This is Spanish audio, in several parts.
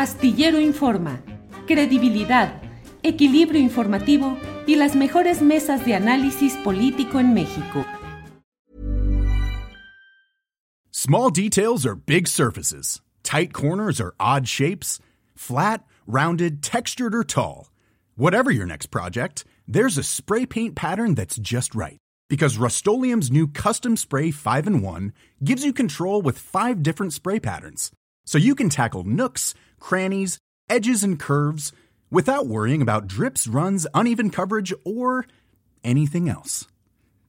Astillero Informa, credibilidad, equilibrio informativo y las mejores mesas de análisis político en México. Small details are big surfaces. Tight corners are odd shapes. Flat, rounded, textured, or tall. Whatever your next project, there's a spray paint pattern that's just right. Because Rust new Custom Spray 5 in 1 gives you control with five different spray patterns. So you can tackle nooks, crannies, edges, and curves without worrying about drips, runs, uneven coverage, or anything else.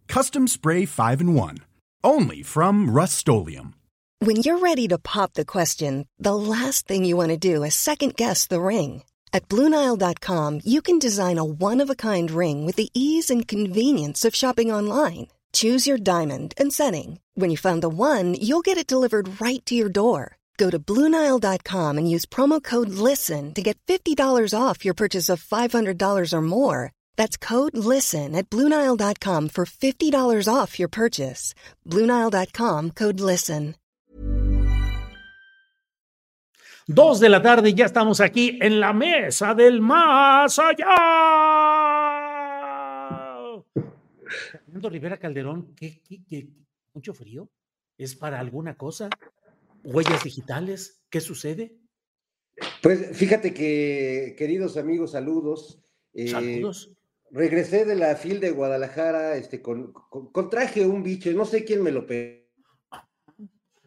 Custom Spray 5 in 1. Only from Rust When you're ready to pop the question, the last thing you want to do is second guess the ring. At Bluenile.com, you can design a one of a kind ring with the ease and convenience of shopping online. Choose your diamond and setting. When you find the one, you'll get it delivered right to your door. Go to Bluenile.com and use promo code LISTEN to get $50 off your purchase of $500 or more. That's code LISTEN at Bluenile.com for $50 off your purchase. Bluenile.com code LISTEN. Dos de la tarde ya estamos aquí en la mesa del más allá. Fernando Rivera Calderón, ¿qué, qué, qué, mucho frío? ¿Es para alguna cosa? Huellas digitales? ¿Qué sucede? Pues fíjate que, queridos amigos, saludos. Eh, saludos. Regresé de la FIL de Guadalajara este, con, traje un bicho, no sé quién me lo pegó.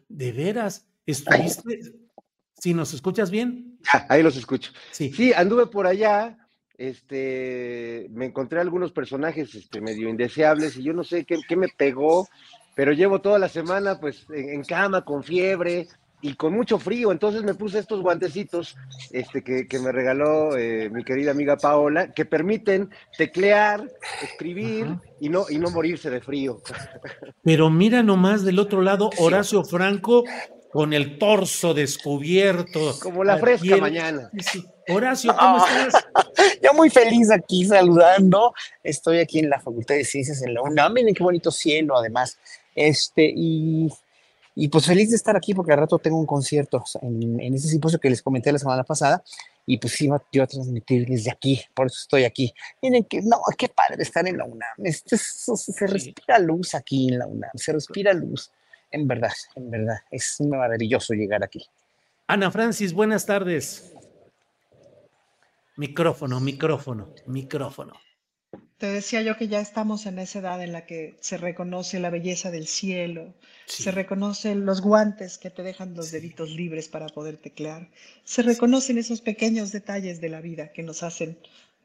¿De veras? ¿Estuviste? Si nos escuchas bien. ahí los escucho. Sí. sí, anduve por allá, este, me encontré algunos personajes este, medio indeseables y yo no sé qué, qué me pegó, pero llevo toda la semana pues en, cama, con fiebre y con mucho frío, entonces me puse estos guantecitos este, que, me regaló eh, mi querida amiga Paola, que permiten teclear, escribir y no, y no morirse de frío. Pero mira nomás del otro lado, Horacio Franco con el torso descubierto. Como la fresca mañana. Horacio, ¿cómo estás? Yo muy feliz aquí saludando. Estoy aquí en la Facultad de Ciencias en la UNAM. Miren qué bonito cielo, además. Este, y, y pues feliz de estar aquí porque al rato tengo un concierto en, en ese simposio que les comenté la semana pasada y pues iba yo a transmitir desde aquí, por eso estoy aquí. Miren que, no, qué padre estar en la UNAM. Este, se respira luz aquí en la UNAM, se respira luz. En verdad, en verdad, es maravilloso llegar aquí. Ana Francis, buenas tardes. Micrófono, micrófono, micrófono. Te decía yo que ya estamos en esa edad en la que se reconoce la belleza del cielo, se reconocen los guantes que te dejan los deditos libres para poder teclear, se reconocen esos pequeños detalles de la vida que nos hacen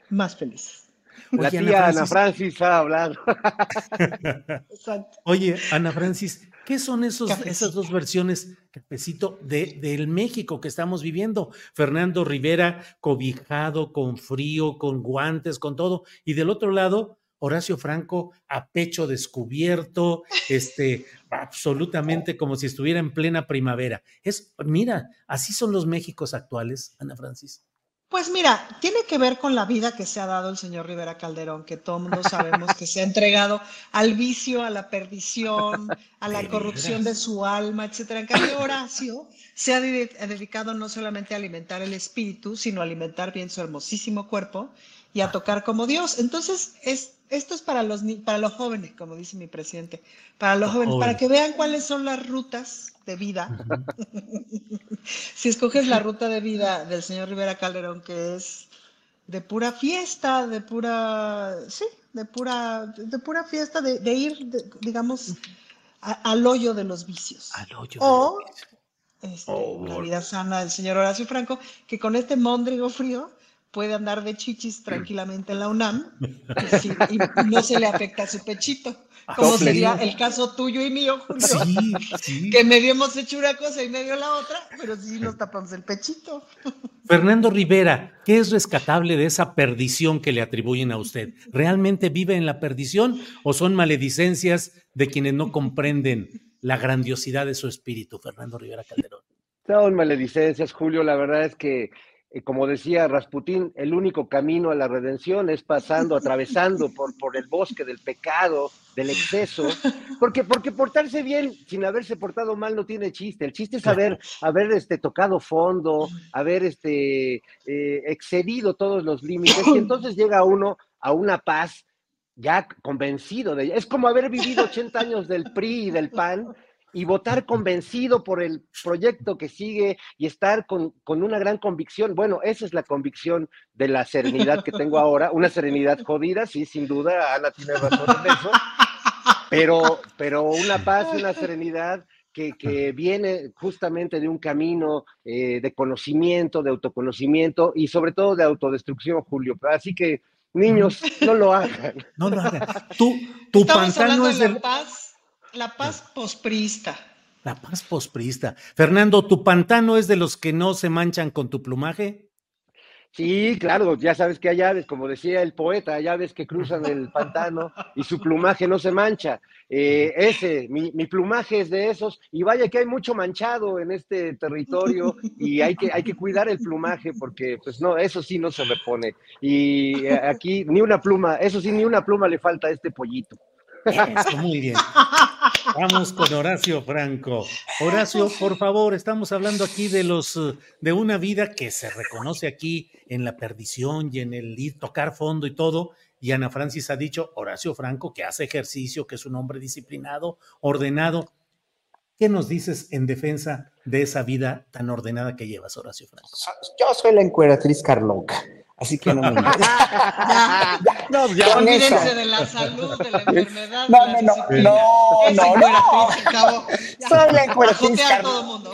más felices. La tía Ana Francis, ha hablado. Oye, Ana Francis, ¿qué son esos, esas dos versiones, cafecito, de, del México que estamos viviendo? Fernando Rivera cobijado, con frío, con guantes, con todo, y del otro lado, Horacio Franco a pecho descubierto, este, absolutamente como si estuviera en plena primavera. Es, mira, así son los Méxicos actuales, Ana Francis. Pues mira, tiene que ver con la vida que se ha dado el señor Rivera Calderón, que todo mundo sabemos que se ha entregado al vicio, a la perdición, a la corrupción de su alma, etcétera. En cambio, Horacio se ha dedicado no solamente a alimentar el espíritu, sino a alimentar bien su hermosísimo cuerpo y a tocar como Dios. Entonces, es, esto es para los, para los jóvenes, como dice mi presidente, para los jóvenes, para que vean cuáles son las rutas de vida. si escoges la ruta de vida del señor Rivera Calderón, que es de pura fiesta, de pura, sí, de pura, de pura fiesta, de, ir, digamos, al hoyo de los vicios. Al hoyo o, este, oh, la vida sana del señor Horacio Franco, que con este mondrigo frío puede andar de chichis tranquilamente en la UNAM y, no se le afecta su pechito. Como sería el caso tuyo y mío, Julio. Que medio hemos hecho una cosa y medio la otra, pero sí nos tapamos el pechito. Fernando Rivera, ¿qué es rescatable de esa perdición que le atribuyen a usted? ¿Realmente vive en la perdición o son maledicencias de quienes no comprenden la grandiosidad de su espíritu, Fernando Rivera Calderón? Son maledicencias, Julio. La verdad es que eh, como decía Rasputín, el único camino a la redención es pasando, atravesando por, por el bosque del pecado, del exceso, porque, porque portarse bien sin haberse portado mal no tiene chiste. El chiste es haber, haber este, tocado fondo, haber este, eh, excedido todos los límites, y entonces llega uno a una paz ya convencido de ella. Es como haber vivido 80 años del PRI y del PAN y votar convencido por el proyecto que sigue y estar con, una gran convicción. Bueno, esa es la convicción de la serenidad que tengo ahora, una serenidad jodida, sí, sin duda, Ana tiene razón en eso, pero, pero una paz y una serenidad que, viene justamente de un camino eh, de conocimiento, de autoconocimiento y sobre todo de autodestrucción, Julio. Así que, niños, no lo hagan. No lo hagan. Tú, tu pantano es de... paz la paz posprista. La paz posprista. Fernando, ¿tu pantano es de los que no se manchan con tu plumaje? Sí, claro, ya sabes que hay aves, como decía el poeta, hay aves que cruzan el pantano y su plumaje no se mancha. Eh, ese, mi, plumaje es de esos, y vaya que hay mucho manchado en este territorio y hay que, hay que cuidar el plumaje porque, pues no, eso sí no se repone. Y eh, aquí ni una pluma, eso sí, ni una pluma le falta a este pollito. Eso, muy bien. Vamos con Horacio Franco. Horacio, por favor, estamos hablando aquí de los de una vida que se reconoce aquí en la perdición y en el ir, tocar fondo y todo. Y Ana Francis ha dicho, Horacio Franco, que hace ejercicio, que es un hombre disciplinado, ordenado. ¿Qué nos dices en defensa de esa vida tan ordenada que llevas, Horacio Franco? Yo soy la encueratriz Carloca. Así que no me ya, no, ya olvídense de la salud, de la enfermedad. No, no, no, no, no, no. Soy la encueratriz. Jotear todo el mundo,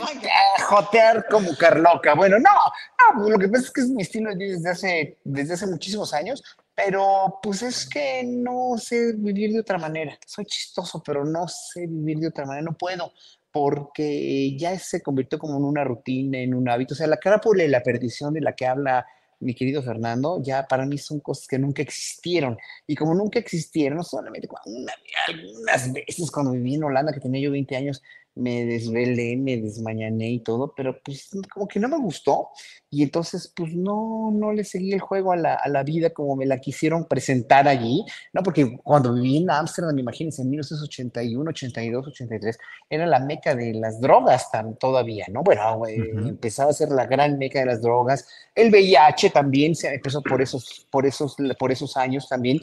Jotear como Carloca. Bueno, no, no, pues lo que pasa es que es mi estilo desde hace, desde hace muchísimos años, pero pues es que no sé vivir de otra manera. Soy chistoso, pero no sé vivir de otra manera, no puedo porque ya se convirtió como en una rutina, en un hábito. O sea, la carápula y la perdición de la que habla mi querido Fernando, ya para mí son cosas que nunca existieron. Y como nunca existieron, solamente una, algunas veces cuando viví en Holanda, que tenía yo 20 años, me desvelé, me desmañané y todo, pero pues como que no me gustó y entonces pues no, no le seguí el juego a la, a la vida como me la quisieron presentar allí, ¿no? Porque cuando viví en Ámsterdam, imagínense, en 1981, 82, 83, era la meca de las drogas tan, todavía, ¿no? Bueno, eh, empezaba a ser la gran meca de las drogas, el VIH también se empezó por esos, por esos, por esos años también,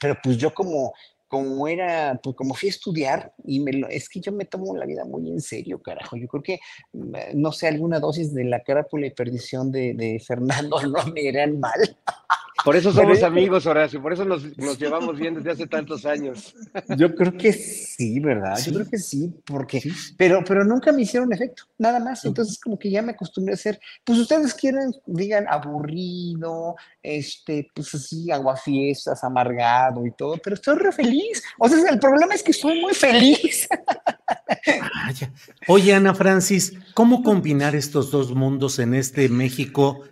pero pues yo como como era, pues como fui a estudiar y me lo, es que yo me tomo la vida muy en serio, carajo. Yo creo que, mm, no sé, alguna dosis de la carápula y perdición de, de Fernando no me eran mal. Por eso somos amigos, Horacio, por eso nos, llevamos bien desde hace tantos años. Yo creo que sí, ¿verdad? Yo creo que sí, porque, pero, pero nunca me hicieron efecto, nada más. Entonces, como que ya me acostumbré a ser, pues ustedes quieren, digan, aburrido, este, pues así, aguafiestas, amargado y todo, pero estoy re feliz. O sea, el problema es que estoy muy feliz. Oye, Ana Francis, ¿cómo combinar estos dos mundos en este México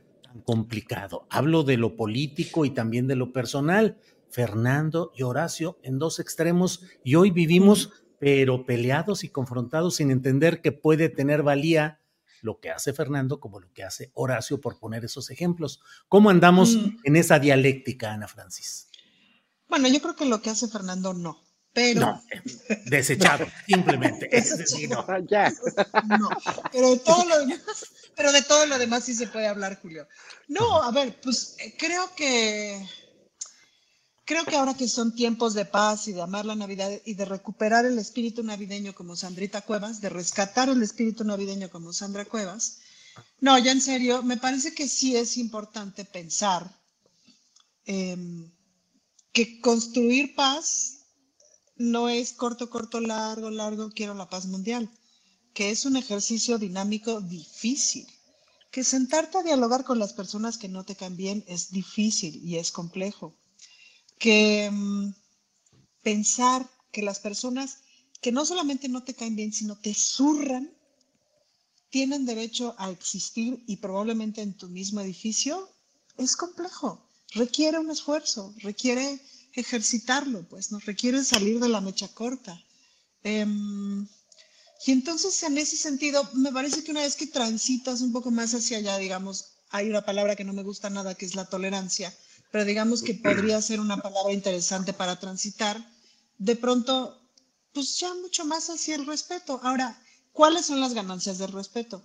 complicado. Hablo de lo político y también de lo personal. Fernando y Horacio en dos extremos y hoy vivimos pero peleados y confrontados sin entender que puede tener valía lo que hace Fernando como lo que hace Horacio, por poner esos ejemplos. ¿Cómo andamos mm. en esa dialéctica, Ana Francis? Bueno, yo creo que lo que hace Fernando no, pero... No, desechado, simplemente. ya. No, pero todo lo demás pero de todo lo demás sí se puede hablar, Julio. No, a ver, pues eh, creo que creo que ahora que son tiempos de paz y de amar la Navidad y de recuperar el espíritu navideño como Sandrita Cuevas, de rescatar el espíritu navideño como Sandra Cuevas, no, ya en serio, me parece que sí es importante pensar em, que construir paz no es corto, corto, largo, largo, quiero la paz mundial que es un ejercicio dinámico difícil, que sentarte a dialogar con las personas que no te caen bien es difícil y es complejo, que mm, pensar que las personas que no solamente no te caen bien, sino te zurran, tienen derecho a existir y probablemente en tu mismo edificio, es complejo, requiere un esfuerzo, requiere ejercitarlo, pues nos requiere salir de la mecha corta. Em, Y entonces, en ese sentido, me parece que una vez que transitas un poco más hacia allá, digamos, hay una palabra que no me gusta nada, que es la tolerancia, pero digamos que podría ser una palabra interesante para transitar, de pronto, pues ya mucho más hacia el respeto. Ahora, ¿cuáles son las ganancias del respeto?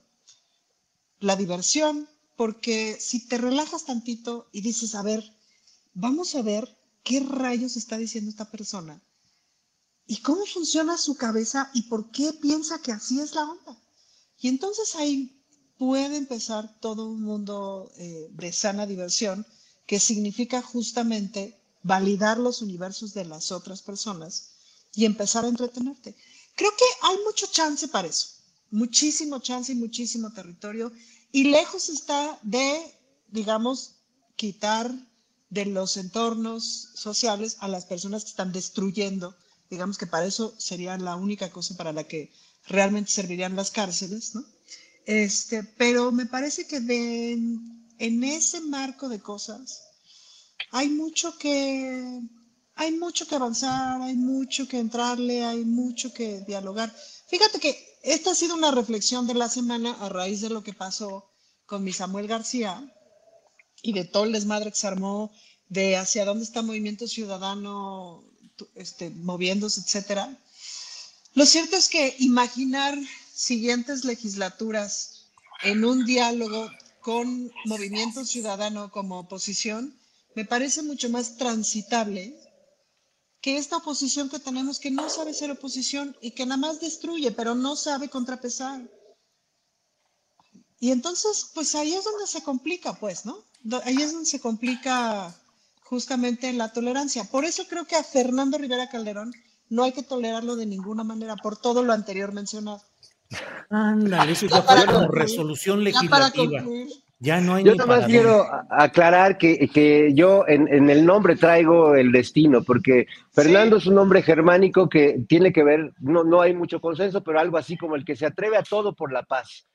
La diversión, porque si te relajas tantito y dices, a ver, vamos a ver qué rayos está diciendo esta persona y cómo funciona su cabeza y por qué piensa que así es la onda. Y entonces ahí puede empezar todo un mundo eh, de sana diversión que significa justamente validar los universos de las otras personas y empezar a entretenerte. Creo que hay mucho chance para eso, muchísimo chance y muchísimo territorio y lejos está de, digamos, quitar de los entornos sociales a las personas que están destruyendo Digamos que para eso sería la única cosa para la que realmente servirían las cárceles, ¿no? Este, pero me parece que en ese marco de cosas hay mucho que hay mucho que avanzar, hay mucho que entrarle, hay mucho que dialogar. Fíjate que esta ha sido una reflexión de la semana a raíz de lo que pasó con mi Samuel García y de todo el desmadre que se armó de hacia dónde está Movimiento Ciudadano este, moviéndose, etcétera. Lo cierto es que imaginar siguientes legislaturas en un diálogo con movimiento ciudadano como oposición me parece mucho más transitable que esta oposición que tenemos que no sabe ser oposición y que nada más destruye, pero no sabe contrapesar. Y entonces, pues ahí es donde se complica, pues, ¿no? Ahí es donde se complica justamente la tolerancia. Por eso creo que a Fernando Rivera Calderón no hay que tolerarlo de ninguna manera por todo lo anterior mencionado. Ándale, eso ya, fue como resolución legislativa. Ya, no hay yo más quiero aclarar que, que yo en, en, el nombre traigo el destino, porque Fernando es un nombre germánico que tiene que ver, no, no hay mucho consenso, pero algo así como el que se atreve a todo por la paz.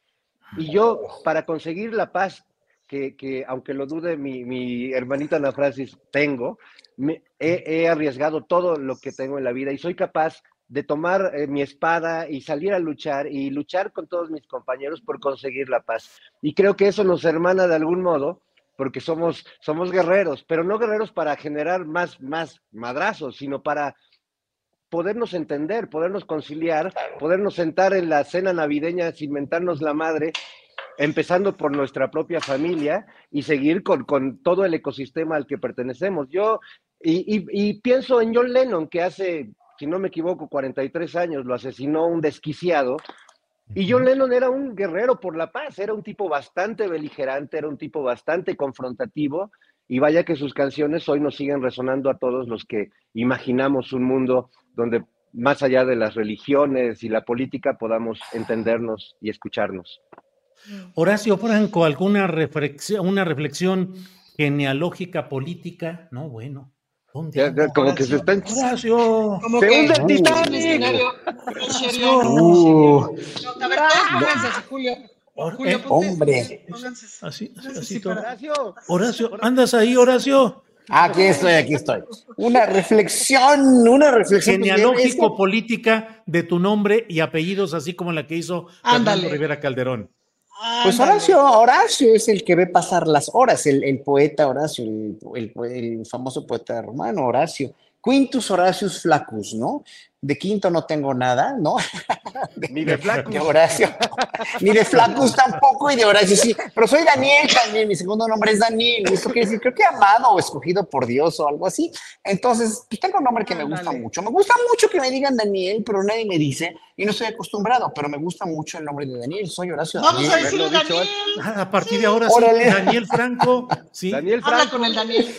Y yo, para conseguir la paz, que, aunque lo dude mi, mi hermanita Ana Francis, tengo, me, he, arriesgado todo lo que tengo en la vida y soy capaz de tomar eh, mi espada y salir a luchar y luchar con todos mis compañeros por conseguir la paz. Y creo que eso nos hermana de algún modo, porque somos, somos guerreros, pero no guerreros para generar más, más madrazos, sino para podernos entender, podernos conciliar, podernos sentar en la cena navideña sin mentarnos la madre empezando por nuestra propia familia y seguir con, todo el ecosistema al que pertenecemos. Yo, y, pienso en John Lennon, que hace, si no me equivoco, 43 años lo asesinó un desquiciado. Y John Lennon era un guerrero por la paz, era un tipo bastante beligerante, era un tipo bastante confrontativo. Y vaya que sus canciones hoy nos siguen resonando a todos los que imaginamos un mundo donde más allá de las religiones y la política podamos entendernos y escucharnos. Horacio Franco, ¿alguna reflexión, una reflexión genealógica política? No, bueno. ¿Dónde como que se está en... Horacio. Como que está en el. Uh. A ver, Julio. Julio, hombre. Así, así, Horacio. Horacio, ¿andas ahí, Horacio? Aquí estoy, aquí estoy. Una reflexión, una reflexión. Genealógico política de tu nombre y apellidos, así como la que hizo Fernando Rivera Calderón. Pues Horacio, Horacio es el que ve pasar las horas, el, poeta Horacio, el, el, famoso poeta romano Horacio. Quintus Horatius Flaccus, ¿no? De quinto no tengo nada, ¿no? Ni de Flaccus. De Horacio. Ni de Flaccus tampoco, y de Horacio sí. Pero soy Daniel también, mi segundo nombre es Daniel. Esto quiere decir, creo que amado o escogido por Dios o algo así. Entonces, pues tengo un nombre que me gusta mucho. Me gusta mucho que me digan Daniel, pero nadie me dice, y no estoy acostumbrado, pero me gusta mucho el nombre de Daniel. Soy Horacio Vamos a decirle Daniel. A partir de ahora, sí, Daniel Franco. Sí. Daniel Franco. Habla con el Daniel.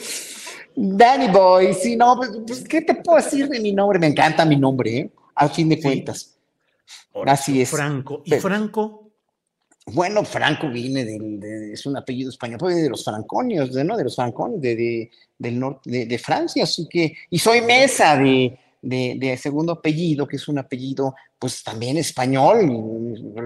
Danny Boy, sí, no, pues, pues, ¿qué te puedo decir de mi nombre? Me encanta mi nombre, ¿eh? A fin de cuentas. Así es. Franco. ¿Y Franco? Bueno, Franco viene del, de, es un apellido español, pues de los franconios, ¿no? De los franconios de, del norte, de, Francia, así que, y soy mesa de, de, segundo apellido, que es un apellido, pues también español,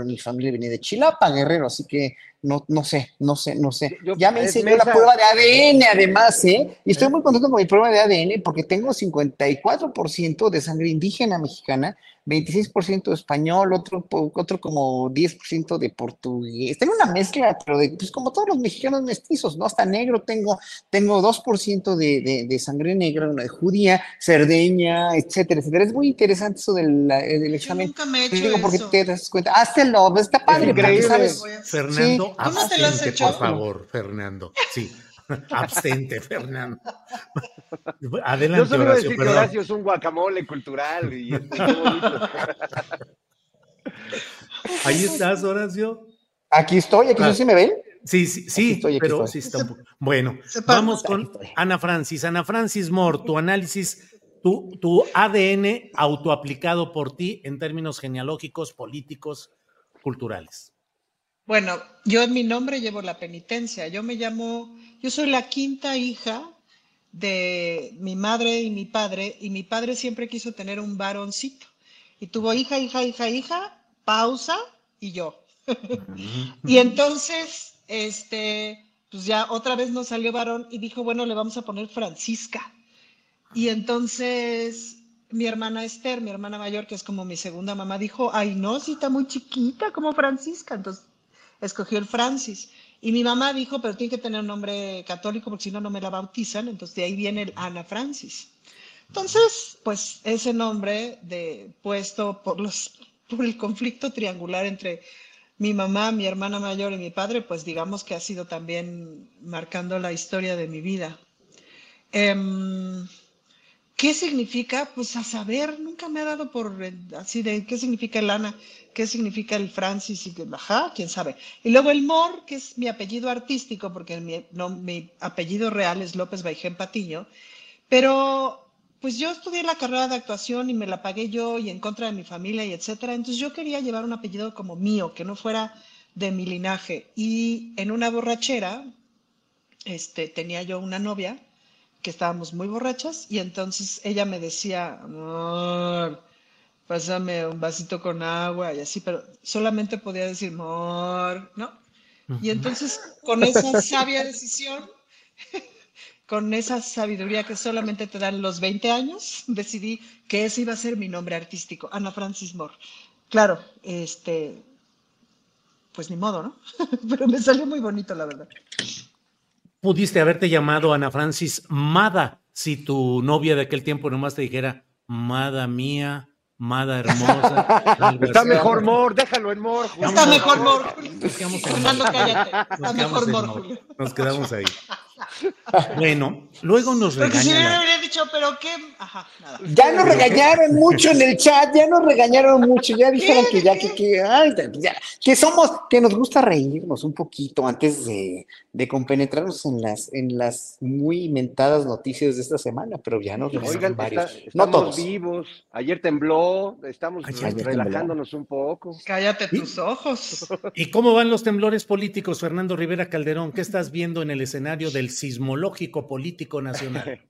mi familia viene de Chilapa, Guerrero, así que no, no sé, no sé, no sé. ya me hice la prueba de ADN además, ¿eh? Y estoy muy contento con mi prueba de ADN porque tengo 54% de sangre indígena mexicana, 26% español, otro, otro como 10% de portugués. Tengo una mezcla, pero de, pues como todos los mexicanos mestizos, ¿no? Hasta negro tengo, tengo 2% de, de, sangre negra, una de judía, cerdeña, etcétera, etcétera. Es muy interesante eso del, del examen. Yo nunca me he hecho digo, porque te das cuenta. Hazlo, está padre, increíble. ¿sabes? Fernando, sí. por favor, Fernando. Sí. Abstente, Fernando. Adelante, Yo solo Horacio, decir que Horacio es un guacamole cultural y es Ahí estás, Horacio. Aquí estoy, aquí ah. sí me ven. Sí, sí, sí, pero sí está un poco. Bueno, vamos con Ana Francis. Ana Francis Moore, tu análisis, tu, tu ADN autoaplicado por ti en términos genealógicos, políticos, culturales. Bueno, yo en mi nombre llevo la penitencia. Yo me llamo yo soy la quinta hija de mi madre y mi padre, y mi padre siempre quiso tener un varoncito. Y tuvo hija, hija, hija, hija, pausa y yo. y entonces, este, pues ya otra vez nos salió varón y dijo, bueno, le vamos a poner Francisca. Y entonces mi hermana Esther, mi hermana mayor, que es como mi segunda mamá, dijo, ay, no, si está muy chiquita como Francisca. Entonces escogió el Francis. Y mi mamá dijo, pero tiene que tener un nombre católico porque si no, no me la bautizan. Entonces de ahí viene el Ana Francis. Entonces, pues ese nombre de, puesto por, los, por el conflicto triangular entre mi mamá, mi hermana mayor y mi padre, pues digamos que ha sido también marcando la historia de mi vida. Em, ¿Qué significa? Pues a saber, nunca me ha dado por así de qué significa el Ana, qué significa el Francis y ajá, quién sabe. Y luego el Mor, que es mi apellido artístico, porque mi, no, mi apellido real es López Baijén Patiño, pero pues yo estudié la carrera de actuación y me la pagué yo y en contra de mi familia y etcétera, entonces yo quería llevar un apellido como mío, que no fuera de mi linaje. Y en una borrachera, este, tenía yo una novia que estábamos muy borrachas y entonces ella me decía, amor, pásame un vasito con agua y así, pero solamente podía decir, amor, ¿no? Y entonces con esa sabia decisión, con esa sabiduría que solamente te dan los 20 años, decidí que ese iba a ser mi nombre artístico, Ana Francis Moore. Claro, este, pues ni modo, ¿no? pero me salió muy bonito, la verdad pudiste haberte llamado Ana Francis Mada si tu novia de aquel tiempo nomás te dijera, Mada mía, Mada hermosa. Está mejor Mor, déjalo en Mor. Está mejor Mor. Fernando, cállate. Está mejor Mor, Nos quedamos ahí. Bueno, luego nos regañaron. Porque si habría dicho, pero qué. Ajá, nada. Ya nos regañaron mucho en el chat, ya nos regañaron mucho, ya dijeron que ya, que, que, ay, ya, que somos, que nos gusta reírnos un poquito antes de, de compenetrarnos en las, en las muy mentadas noticias de esta semana, pero ya nos Oigan, varios. estamos no todos. vivos, ayer tembló, estamos relajándonos un poco. Cállate tus ojos. ¿Y cómo van los temblores políticos, Fernando Rivera Calderón? ¿Qué estás viendo en el escenario del sismológico político nacional?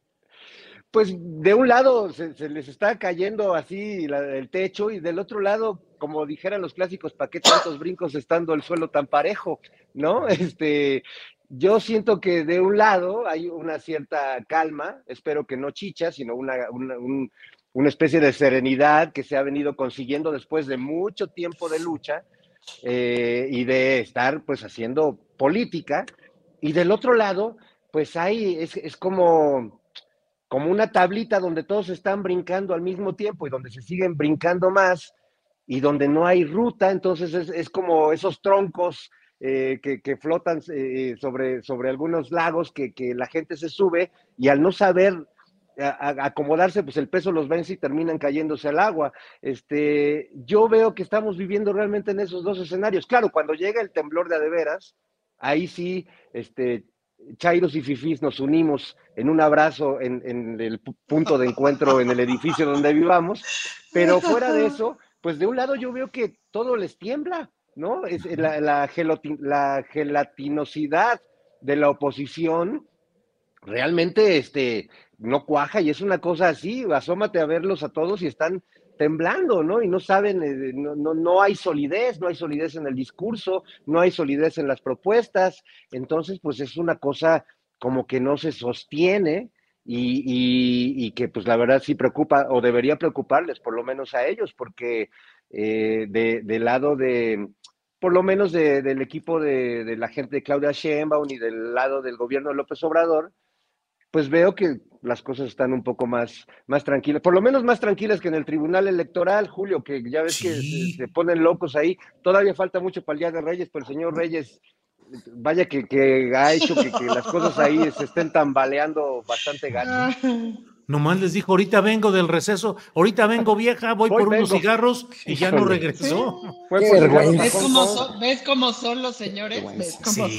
Pues de un lado se, les está cayendo así el techo y del otro lado, como dijeran los clásicos, ¿para qué tantos brincos estando el suelo tan parejo? ¿No? Este, yo siento que de un lado hay una cierta calma, espero que no chicha, sino una, una, especie de serenidad que se ha venido consiguiendo después de mucho tiempo de lucha eh, y de estar pues haciendo política. Y del otro lado, pues hay, es, como, como una tablita donde todos están brincando al mismo tiempo y donde se siguen brincando más y donde no hay ruta, entonces es, es como esos troncos eh, que, que, flotan eh, sobre, sobre algunos lagos que, que, la gente se sube y al no saber acomodarse, pues el peso los vence y terminan cayéndose al agua. Este, yo veo que estamos viviendo realmente en esos dos escenarios. Claro, cuando llega el temblor de adeveras, ahí sí, este, Chairos y Fifís nos unimos en un abrazo en, el punto de encuentro en el edificio donde vivamos, pero fuera de eso, pues de un lado yo veo que todo les tiembla, ¿no? Es la, la, la gelatinosidad de la oposición realmente este, no cuaja y es una cosa así, asómate a verlos a todos y están temblando, ¿no? Y no saben, eh, no, no, no, hay solidez, no hay solidez en el discurso, no hay solidez en las propuestas, entonces pues es una cosa como que no se sostiene y, que pues la verdad sí preocupa o debería preocuparles, por lo menos a ellos, porque eh, de, del lado de, por lo menos del equipo de, de, la gente de Claudia Sheinbaum y del lado del gobierno de López Obrador, pues veo que las cosas están un poco más, más tranquilas, por lo menos más tranquilas que en el Tribunal Electoral, Julio, que ya ves que se, ponen locos ahí. Todavía falta mucho para el Día de Reyes, pero el señor Reyes, vaya que, que ha hecho que, que, las cosas ahí se estén tambaleando bastante gacho. Nomás les dijo, ahorita vengo del receso, ahorita vengo vieja, voy, por unos cigarros y ya no regresó. ¿Ves cómo, son, los señores?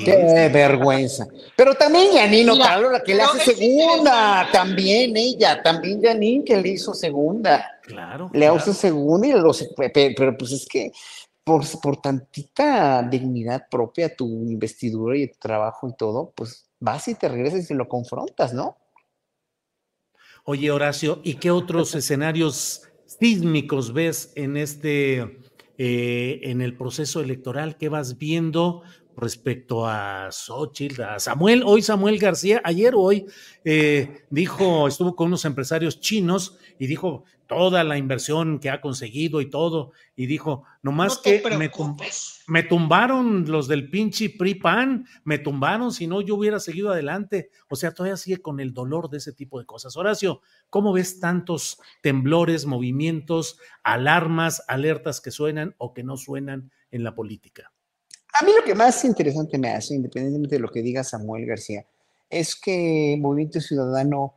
Qué vergüenza. Pero también Janino Carlos, la que le hace segunda, también ella, también Janine que le hizo segunda. Claro. Le hace segunda y lo pero, pero pues es que por, por tantita dignidad propia, tu investidura y tu trabajo y todo, pues vas y te regresas y lo confrontas, ¿no? Oye, Horacio, ¿y qué otros escenarios sísmicos ves en este, eh, en el proceso electoral? ¿Qué vas viendo respecto a Xochitl, a Samuel? Hoy Samuel García, ayer o hoy, eh, dijo, estuvo con unos empresarios chinos y dijo, toda la inversión que ha conseguido y todo, y dijo, nomás que me, me, tumbaron los del pinche PRI-PAN, me tumbaron, si no yo hubiera seguido adelante. O sea, todavía sigue con el dolor de ese tipo de cosas. Horacio, ¿cómo ves tantos temblores, movimientos, alarmas, alertas que suenan o que no suenan en la política? A mí lo que más interesante me hace, independientemente de lo que diga Samuel García, es que Movimiento Ciudadano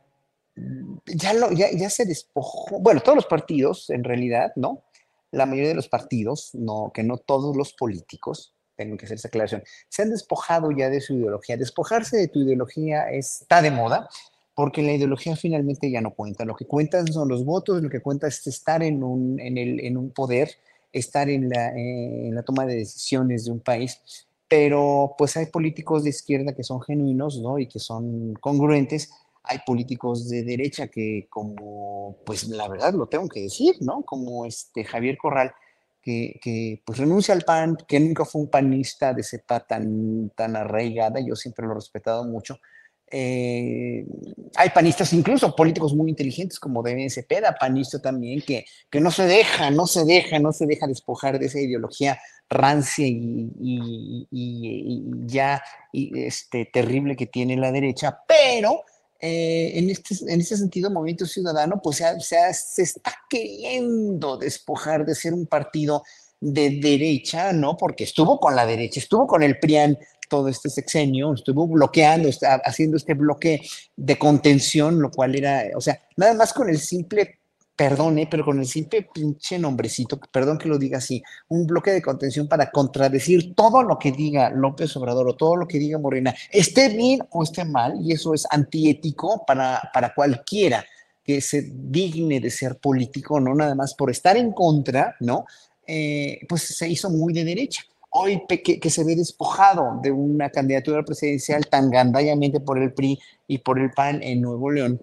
ya, ya se despojó, bueno, todos los partidos en realidad, ¿no? La mayoría de los partidos, no, que no todos los políticos, tengo que hacer esa aclaración, se han despojado ya de su ideología. Despojarse de tu ideología está de moda, porque la ideología finalmente ya no cuenta. Lo que cuentan son los votos, lo que cuenta es estar en un, en el, en un poder, estar en la, en la toma de decisiones de un país pero pues hay políticos de izquierda que son genuinos, ¿no? Y que son congruentes hay políticos de derecha que como, pues la verdad lo tengo que decir, ¿no? Como este Javier Corral, que, que pues renuncia al PAN, que nunca fue un panista de cepa tan, tan arraigada, yo siempre lo he respetado mucho. Eh, hay panistas, incluso políticos muy inteligentes como deben Cepeda, panista también, que, que no se deja, no se deja, no se deja despojar de esa ideología rancia y, ya este, terrible que tiene la derecha, pero eh, en, este, en este sentido, Movimiento Ciudadano, pues se, se, está queriendo despojar de ser un partido de derecha, ¿no? Porque estuvo con la derecha, estuvo con el PRIAN todo este sexenio, estuvo bloqueando, haciendo este bloque de contención, lo cual era, o sea, nada más con el simple perdone, pero con el simple pinche nombrecito, perdón que lo diga así, un bloque de contención para contradecir todo lo que diga López Obrador o todo lo que diga Morena, esté bien o esté mal, y eso es antiético para, para cualquiera que se digne de ser político, no nada más por estar en contra, ¿no? Eh, pues se hizo muy de derecha. Hoy que, que, se ve despojado de una candidatura presidencial tan gandallamente por el PRI y por el PAN en Nuevo León,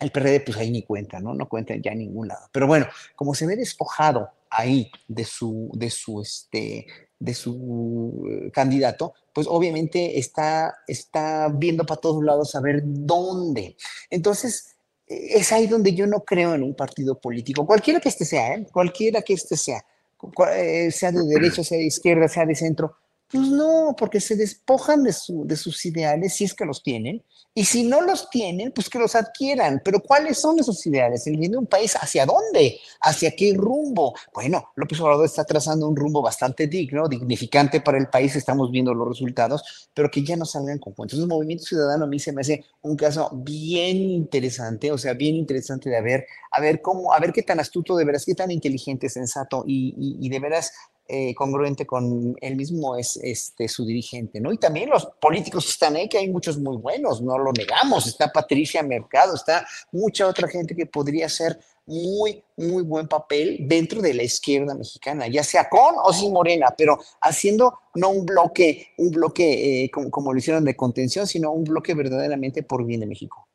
el PRD, pues ahí ni cuenta, ¿no? No cuenta ya en ningún lado. Pero bueno, como se ve despojado ahí de su, de su, este, de su eh, candidato, pues obviamente está, está viendo para todos lados a ver dónde. Entonces, e, es ahí donde yo no creo en un partido político, cualquiera que este sea, ¿eh? cualquiera que este sea, eh, sea de derecha, sea de izquierda, sea de centro, pues no, porque se despojan de, su, de sus ideales, si es que los tienen, y si no los tienen, pues que los adquieran. Pero ¿cuáles son esos ideales? El bien de un país, ¿hacia dónde? ¿Hacia qué rumbo? Bueno, López Obrador está trazando un rumbo bastante digno, dignificante para el país, estamos viendo los resultados, pero que ya no salgan con cuentos. Un movimiento ciudadano a mí se me hace un caso bien interesante, o sea, bien interesante de ver, a ver cómo, a ver qué tan astuto de veras, qué tan inteligente, sensato y, y, y de veras eh, congruente con él mismo es este, su dirigente, ¿no? Y también los políticos están ahí, que hay muchos muy buenos, no lo negamos, está Patricia Mercado, está mucha otra gente que podría hacer muy, muy buen papel dentro de la izquierda mexicana, ya sea con o sin Morena, pero haciendo no un bloque, un bloque eh, como, como lo hicieron de contención, sino un bloque verdaderamente por bien de México.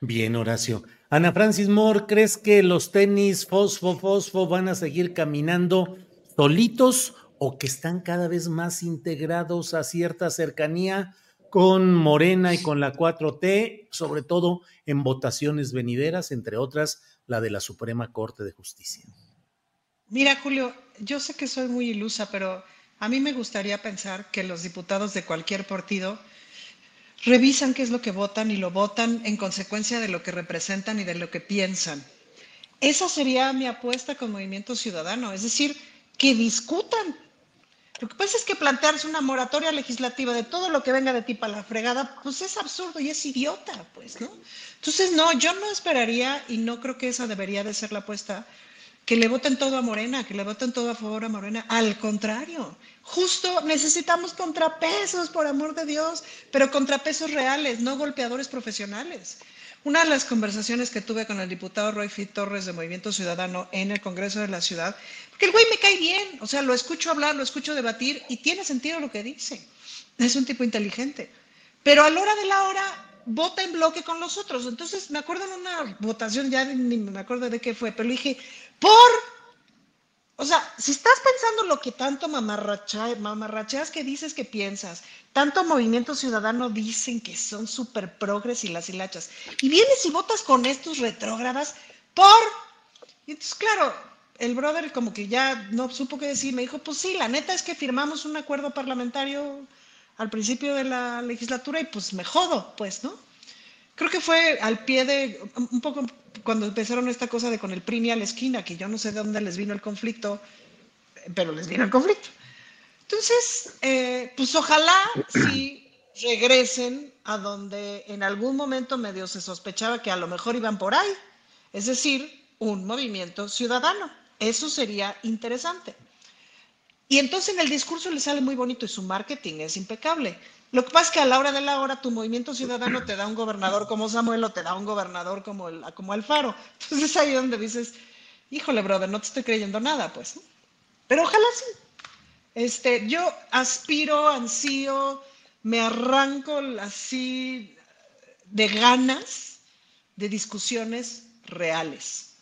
Bien, Horacio. Ana Francis Moore, ¿crees que los tenis fosfo, fosfo van a seguir caminando solitos o que están cada vez más integrados a cierta cercanía con Morena y con la 4T, sobre todo en votaciones venideras, entre otras la de la Suprema Corte de Justicia? Mira, Julio, yo sé que soy muy ilusa, pero a mí me gustaría pensar que los diputados de cualquier partido revisan qué es lo que votan y lo votan en consecuencia de lo que representan y de lo que piensan. Esa sería mi apuesta con Movimiento Ciudadano, es decir, que discutan, lo que pasa es que plantearse una moratoria legislativa de todo lo que venga de ti para la fregada, pues es absurdo y es idiota, pues, ¿no? Entonces, no, yo no esperaría y no creo que esa debería de ser la apuesta, que le voten todo a Morena, que le voten todo a favor a Morena. Al contrario, justo necesitamos contrapesos, por amor de Dios, pero contrapesos reales, no golpeadores profesionales. Una de las conversaciones que tuve con el diputado Roy Fit Torres de Movimiento Ciudadano en el Congreso de la Ciudad, porque el güey me cae bien, o sea, lo escucho hablar, lo escucho debatir y tiene sentido lo que dice. Es un tipo inteligente. Pero a la hora de la hora vota en bloque con los otros. Entonces me acuerdo en una votación, ya ni me acuerdo de qué fue, pero le dije, por o sea, si estás pensando lo que tanto mamarracheas que dices que piensas, tanto movimiento ciudadano dicen que son súper progres y las hilachas, y vienes y votas con estos retrógradas, por... Y entonces, claro, el brother como que ya no supo qué decir, me dijo, pues sí, la neta es que firmamos un acuerdo parlamentario al principio de la legislatura y pues me jodo, pues, ¿no? Creo que fue al pie de, un poco cuando empezaron esta cosa de con el PRI a la esquina, que yo no sé de dónde les vino el conflicto, pero les vino el conflicto. Entonces, eh, pues ojalá si regresen a donde en algún momento medio se sospechaba que a lo mejor iban por ahí, es decir, un movimiento ciudadano. Eso sería interesante. Y entonces en el discurso le sale muy bonito y su marketing es impecable. Lo que pasa es que a la hora de la hora tu movimiento ciudadano te da un gobernador como Samuel o te da un gobernador como, el, como Alfaro. Entonces es ahí donde dices, híjole, brother, no te estoy creyendo nada, pues. Pero ojalá sí. Este, yo aspiro, ansío, me arranco así de ganas de discusiones reales,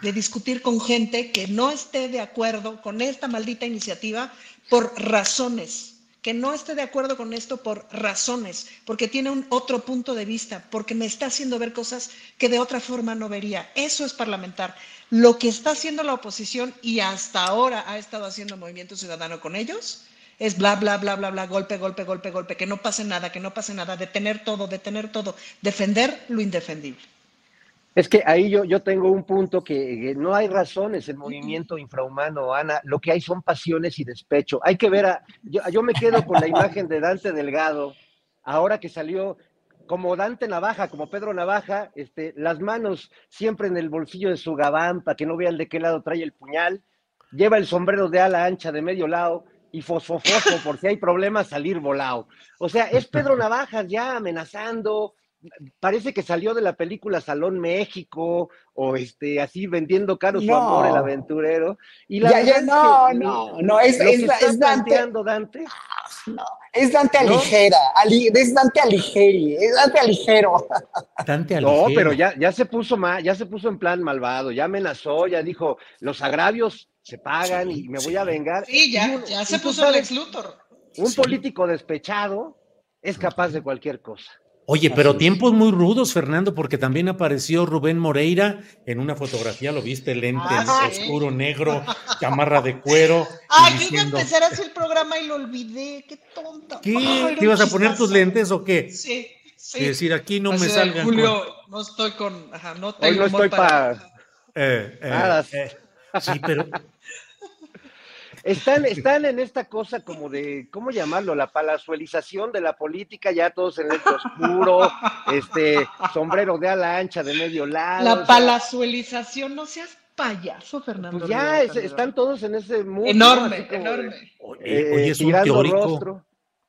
de discutir con gente que no esté de acuerdo con esta maldita iniciativa por razones que no esté de acuerdo con esto por razones, porque tiene un otro punto de vista, porque me está haciendo ver cosas que de otra forma no vería. Eso es parlamentar. Lo que está haciendo la oposición y hasta ahora ha estado haciendo Movimiento Ciudadano con ellos es bla, bla, bla, bla, bla, golpe, golpe, golpe, golpe, que no pase nada, que no pase nada, detener todo, detener todo, defender lo indefendible. Es que ahí yo, yo tengo un punto que, no hay razones en movimiento infrahumano, Ana. Lo que hay son pasiones y despecho. Hay que ver a. Yo, yo me quedo con la imagen de Dante Delgado, ahora que salió como Dante Navaja, como Pedro Navaja, este, las manos siempre en el bolsillo de su gabán para que no vean de qué lado trae el puñal. Lleva el sombrero de ala ancha de medio lado y fosfofosfo por si hay problemas salir volado. O sea, es Pedro Navajas ya amenazando, parece que salió de la película Salón México o este así vendiendo caro su amor el aventurero y la ya, no, no, no, es, es, es Dante, Dante no, es Dante Aligera, es Dante Aligeri, es Dante Aligero. Dante Aligero. No, pero ya, ya se puso mal, ya se puso en plan malvado, ya amenazó, ya dijo, los agravios se pagan y me voy a vengar. Sí, ya, ya se puso el ex Luthor. Un político despechado es capaz de cualquier cosa. Oye, pero tiempos muy rudos, Fernando, porque también apareció Rubén Moreira en una fotografía, lo viste, lente ah, oscuro, negro, chamarra de cuero. Ay, yo iba a empezar a hacer el programa y lo olvidé, qué tonta. ¿Qué? ¿Te ibas a poner tus lentes o qué? Sí, sí. Es decir, aquí no me salgan. Julio, no estoy con. Ajá, no tengo Hoy no estoy para. Eh, eh, Nada. Eh, sí, pero están, están en esta cosa como de, ¿cómo llamarlo? La palazuelización de la política, ya todos en el oscuro, este, sombrero de ala ancha de medio lado. La palazuelización, no seas payaso, Fernando. Pues ya están todos en ese mundo. Enorme, enorme. Oye, es un teórico. Rostro,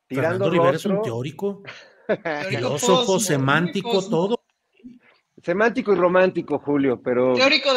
tirando Fernando es un teórico. Filósofo, semántico, todo. Semántico y romántico, Julio, pero. Teórico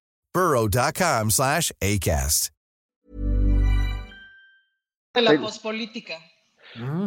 burrow.com slash ACAST. De la pospolítica.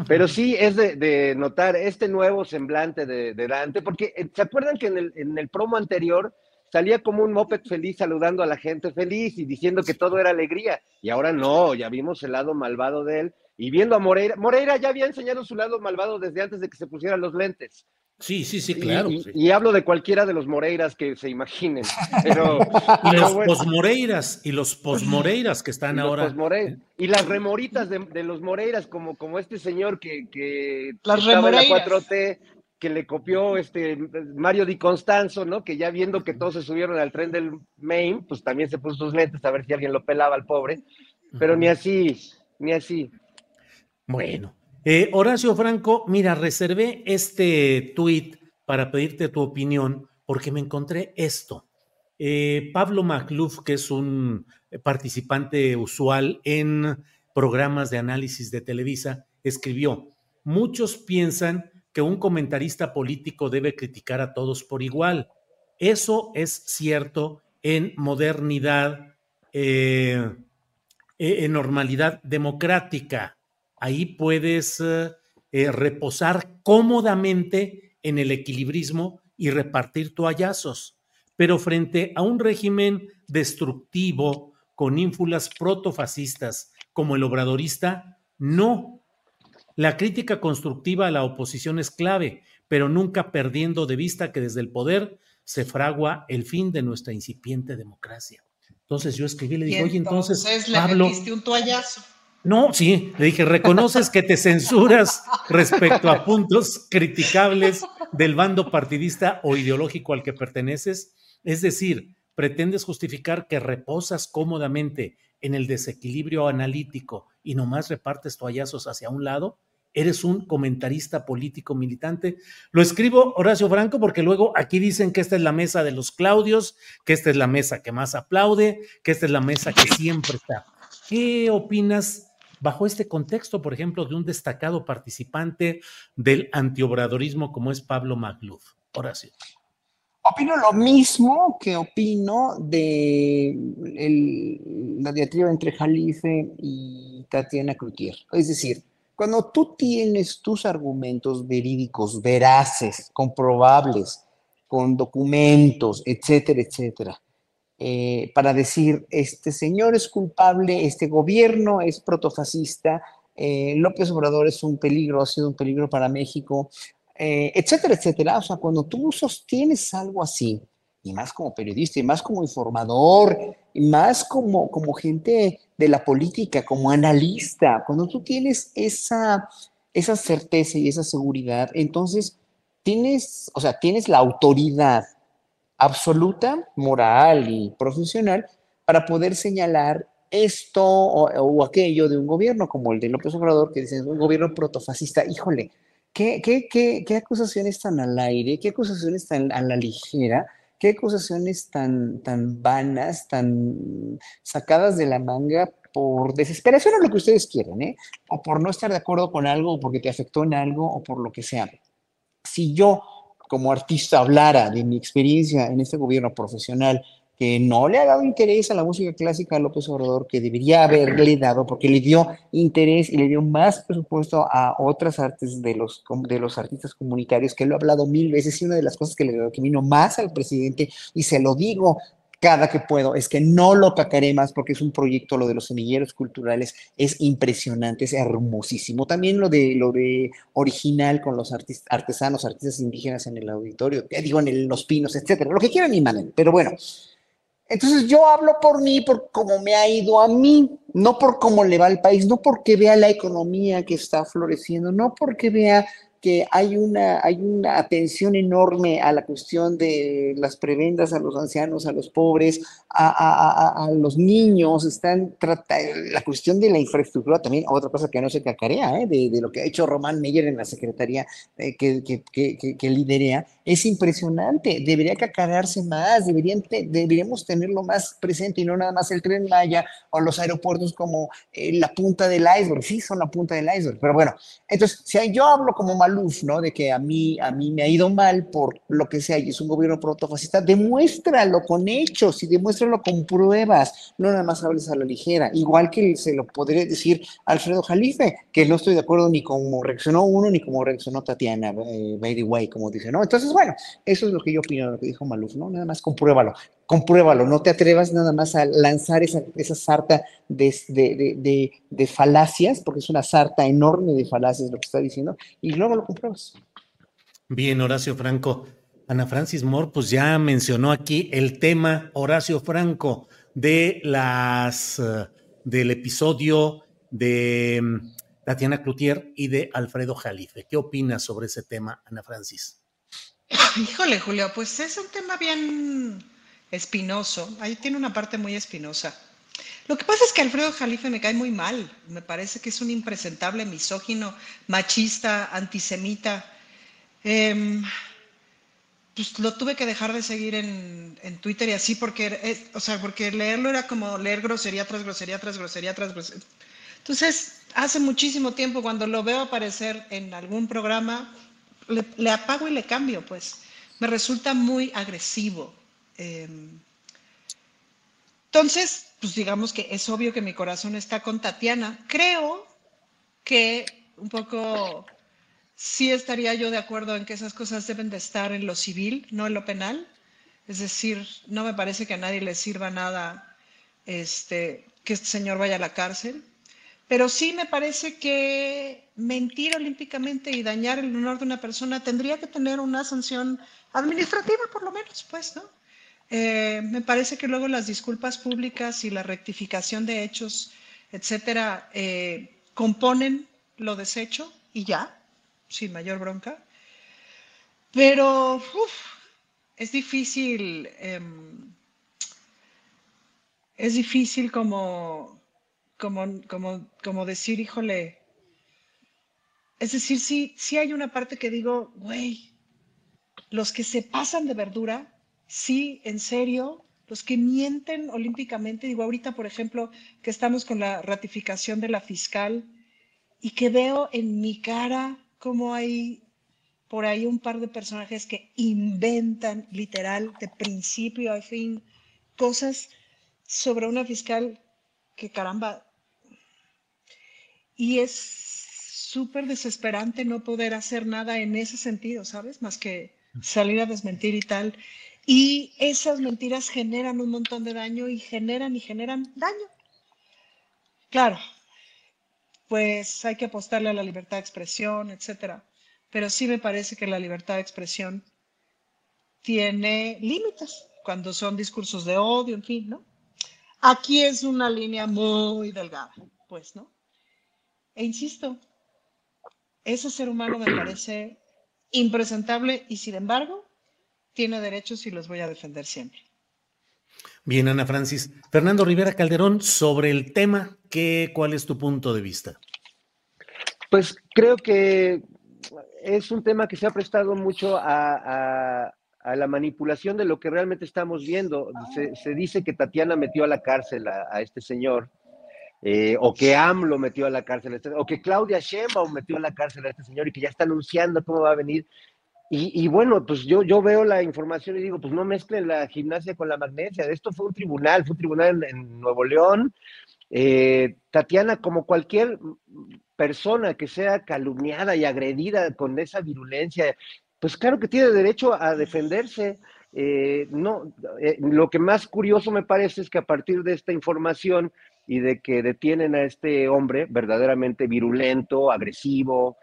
Pero sí es de, de, notar este nuevo semblante de, de, Dante, porque eh, ¿se acuerdan que en el, en el promo anterior salía como un moped feliz saludando a la gente feliz y diciendo que todo era alegría? Y ahora no, ya vimos el lado malvado de él y viendo a Moreira, Moreira ya había enseñado su lado malvado desde antes de que se pusieran los lentes. Sí, sí, sí, claro. Y, sí. y, hablo de cualquiera de los Moreiras que se imaginen. Pero, y pero los bueno. posmoreiras, y los posmoreiras que están Y los ahora. posmore- Y las remoritas de, de los Moreiras, como, como este señor que, que Las estaba en la remoreiras. 4T, que le copió este Mario Di Constanzo, ¿no? Que ya viendo que todos se subieron al tren del Maine, pues también se puso sus lentes a ver si alguien lo pelaba al pobre. Pero ni así, ni así. Bueno, eh, Horacio Franco, mira, reservé este tuit para pedirte tu opinión porque me encontré esto. Eh, Pablo Macluf, que es un participante usual en programas de análisis de Televisa, escribió, muchos piensan que un comentarista político debe criticar a todos por igual. Eso es cierto en modernidad, eh, en normalidad democrática ahí puedes eh, eh, reposar cómodamente en el equilibrismo y repartir toallazos. Pero frente a un régimen destructivo con ínfulas protofascistas como el obradorista, no. La crítica constructiva a la oposición es clave, pero nunca perdiendo de vista que desde el poder se fragua el fin de nuestra incipiente democracia. Entonces yo escribí, le dije, oye, entonces, le Pablo, metiste un toallazo. No, sí, le dije, reconoces que te censuras respecto a puntos criticables del bando partidista o ideológico al que perteneces. Es decir, pretendes justificar que reposas cómodamente en el desequilibrio analítico y nomás repartes toallazos hacia un lado. Eres un comentarista político militante. Lo escribo Horacio Franco porque luego aquí dicen que esta es la mesa de los Claudios, que esta es la mesa que más aplaude, que esta es la mesa que siempre está. ¿Qué opinas bajo este contexto, por ejemplo, de un destacado participante del antiobradorismo como es Pablo Magluf? Horacio. Opino lo mismo que opino de la diatriba entre Jalife y Tatiana Cloutier. Es decir, cuando tú tienes tus argumentos verídicos, veraces, comprobables, con documentos, etcétera, etcétera, eh, para decir, este señor es culpable, este gobierno es protofascista, eh, López Obrador es un peligro, ha sido un peligro para México, eh, etcétera, etcétera. O sea, cuando tú sostienes algo así, y más como periodista, y más como informador, y más como, como gente de la política, como analista, cuando tú tienes esa, esa certeza y esa seguridad, entonces tienes, o sea, tienes la autoridad absoluta, moral y profesional para poder señalar esto o, aquello de un gobierno como el de López Obrador, que dicen un gobierno protofascista. Híjole, ¿qué, qué, qué, qué acusaciones tan al aire? ¿Qué acusaciones tan a la ligera? ¿Qué acusaciones tan, tan vanas, tan sacadas de la manga por desesperación o lo que ustedes quieran, ¿eh? O por no estar de acuerdo con algo, o porque te afectó en algo, o por lo que sea. Si yo, como artista, hablara de mi experiencia en este gobierno profesional, que no le ha dado interés a la música clásica a López Obrador, que debería haberle dado, porque le dio interés y le dio más presupuesto a otras artes de los, de los artistas comunitarios, que lo he hablado mil veces, y una de las cosas que le recrimino más al presidente, y se lo digo cada que puedo, es que no lo cacaré más porque es un proyecto, lo de los semilleros culturales, es impresionante, es hermosísimo. También lo de, lo de original con los artis, artesanos, artistas indígenas en el auditorio, eh, digo, en los pinos, etcétera, lo que quieran y manden, pero bueno. Entonces yo hablo por mí, por cómo me ha ido a mí, no por cómo le va al país, no porque vea la economía que está floreciendo, no porque vea que hay una, hay una atención enorme a la cuestión de las prebendas a los ancianos, a los pobres, a, los niños, están tratando, la cuestión de la infraestructura también, otra cosa que no se cacarea, ¿eh? de, lo que ha hecho Román Meyer en la Secretaría eh, que, que, que, que, liderea, es impresionante, debería cacarearse más, deberían deberíamos tenerlo más presente y no nada más el tren Maya o los aeropuertos como eh, la punta del iceberg, sí son la punta del iceberg, pero bueno, entonces, si yo hablo como mal ¿no? De que a mí, a mí me ha ido mal por lo que sea y es un gobierno protofascista, demuéstralo con hechos y demuéstralo con pruebas, no nada más hables a la ligera. Igual que se lo podría decir Alfredo Jalife, que no estoy de acuerdo ni cómo reaccionó uno ni cómo reaccionó Tatiana, eh, by way, como dice, ¿no? Entonces, bueno, eso es lo que yo opino de lo que dijo Maluf, ¿no? Nada más compruébalo compruébalo, no te atrevas nada más a lanzar esa, esa sarta de, de, de, falacias, porque es una sarta enorme de falacias lo que está diciendo, y luego lo compruebas. Bien, Horacio Franco. Ana Francis Moore, pues ya mencionó aquí el tema, Horacio Franco, de las eh, del episodio de mm, Tatiana Cloutier y de Alfredo Jalife. ¿Qué opinas sobre ese tema, Ana Francis? Híjole, Julio, pues es un tema bien espinoso. Ahí tiene una parte muy espinosa. Lo que pasa es que Alfredo Jalife me cae muy mal. Me parece que es un impresentable misógino, machista, antisemita. Em, pues lo tuve que dejar de seguir en, Twitter y así porque, o sea, porque leerlo era como leer grosería tras grosería tras grosería tras grosería. Entonces, hace muchísimo tiempo cuando lo veo aparecer en algún programa, le, le apago y le cambio, pues. Me resulta muy agresivo. Em, entonces, pues digamos que es obvio que mi corazón está con Tatiana. Creo que un poco sí estaría yo de acuerdo en que esas cosas deben de estar en lo civil, no en lo penal. Es decir, no me parece que a nadie le sirva nada este, que este señor vaya a la cárcel. Pero sí me parece que mentir olímpicamente y dañar el honor de una persona tendría que tener una sanción administrativa, por lo menos, pues, ¿no? Eh, me parece que luego las disculpas públicas y la rectificación de hechos, etcétera, eh, componen lo deshecho y ya, sin mayor bronca. Pero es difícil, em, es difícil como, como, como, como decir, híjole, es decir, sí, sí hay una parte que digo, güey, los que se pasan de verdura sí, en serio, los que mienten olímpicamente, digo ahorita, por ejemplo, que estamos con la ratificación de la fiscal y que veo en mi cara cómo hay por ahí un par de personajes que inventan literal de principio a fin cosas sobre una fiscal que caramba. Y es súper desesperante no poder hacer nada en ese sentido, ¿sabes? Más que salir a desmentir y tal. Y esas mentiras generan un montón de daño y generan y generan daño. Claro, pues hay que apostarle a la libertad de expresión, etcétera. Pero sí me parece que la libertad de expresión tiene límites cuando son discursos de odio, en fin, ¿no? Aquí es una línea muy delgada, pues, ¿no? E insisto, ese ser humano me parece impresentable y sin embargo tiene derechos y los voy a defender siempre. Bien, Ana Francis. Fernando Rivera Calderón, sobre el tema, ¿qué, ¿cuál es tu punto de vista? Pues creo que es un tema que se ha prestado mucho a, la manipulación de lo que realmente estamos viendo. Se, dice que Tatiana metió a la cárcel a, este señor, eh, o que AMLO metió a la cárcel a este, o que Claudia Sheinbaum metió a la cárcel a este señor y que ya está anunciando cómo va a venir. Y, bueno, pues yo, yo veo la información y digo, pues no mezclen la gimnasia con la magnesia. Esto fue un tribunal, fue un tribunal en, Nuevo León. Eh, Tatiana, como cualquier persona que sea calumniada y agredida con esa virulencia, pues claro que tiene derecho a defenderse. Eh, no, eh, lo que más curioso me parece es que a partir de esta información y de que detienen a este hombre verdaderamente virulento, agresivo,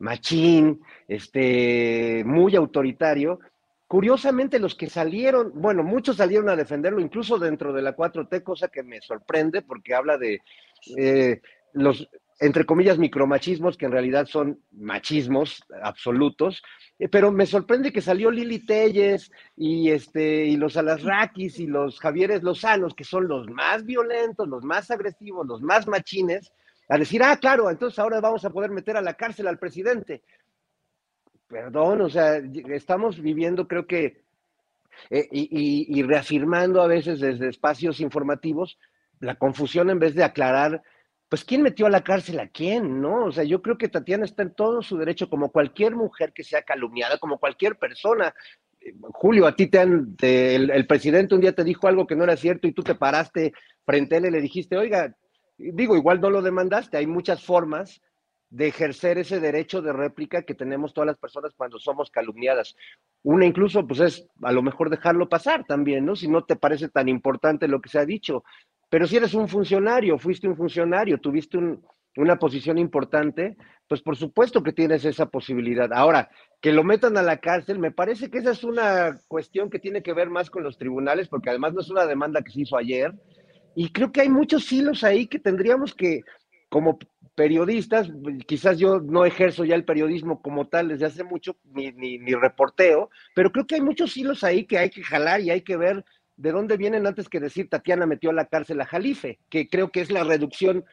machín, este, muy autoritario, curiosamente los que salieron, bueno, muchos salieron a defenderlo, incluso dentro de la 4T, cosa que me sorprende porque habla de eh, los, entre comillas, micromachismos, que en realidad son machismos absolutos, eh, pero me sorprende que salió Lili Telles y, este, y los Alasrakis y los Javieres Lozanos, que son los más violentos, los más agresivos, los más machines, a decir, ah, claro, entonces ahora vamos a poder meter a la cárcel al presidente. Perdón, o sea, estamos viviendo, creo que, eh, y, y reafirmando a veces desde espacios informativos, la confusión en vez de aclarar pues ¿quién metió a la cárcel a quién? ¿No? O sea, yo creo que Tatiana está en todo su derecho, como cualquier mujer que sea calumniada, como cualquier persona. Julio, a ti te han, el, presidente un día te dijo algo que no era cierto y tú te paraste frente a él y le dijiste, oiga, digo, igual no lo demandaste, hay muchas formas de ejercer ese derecho de réplica que tenemos todas las personas cuando somos calumniadas. Una incluso, pues es a lo mejor dejarlo pasar también, ¿no? Si no te parece tan importante lo que se ha dicho. Pero si eres un funcionario, fuiste un funcionario, tuviste una posición importante, pues por supuesto que tienes esa posibilidad. Ahora, que lo metan a la cárcel, me parece que esa es una cuestión que tiene que ver más con los tribunales, porque además no es una demanda que se hizo ayer. Y creo que hay muchos hilos ahí que tendríamos que, como periodistas, quizás yo no ejerzo ya el periodismo como tal desde hace mucho, ni, ni, reporteo, pero creo que hay muchos hilos ahí que hay que jalar y hay que ver de dónde vienen antes que decir Tatiana metió a la cárcel a Jalife, que creo que es la reducción,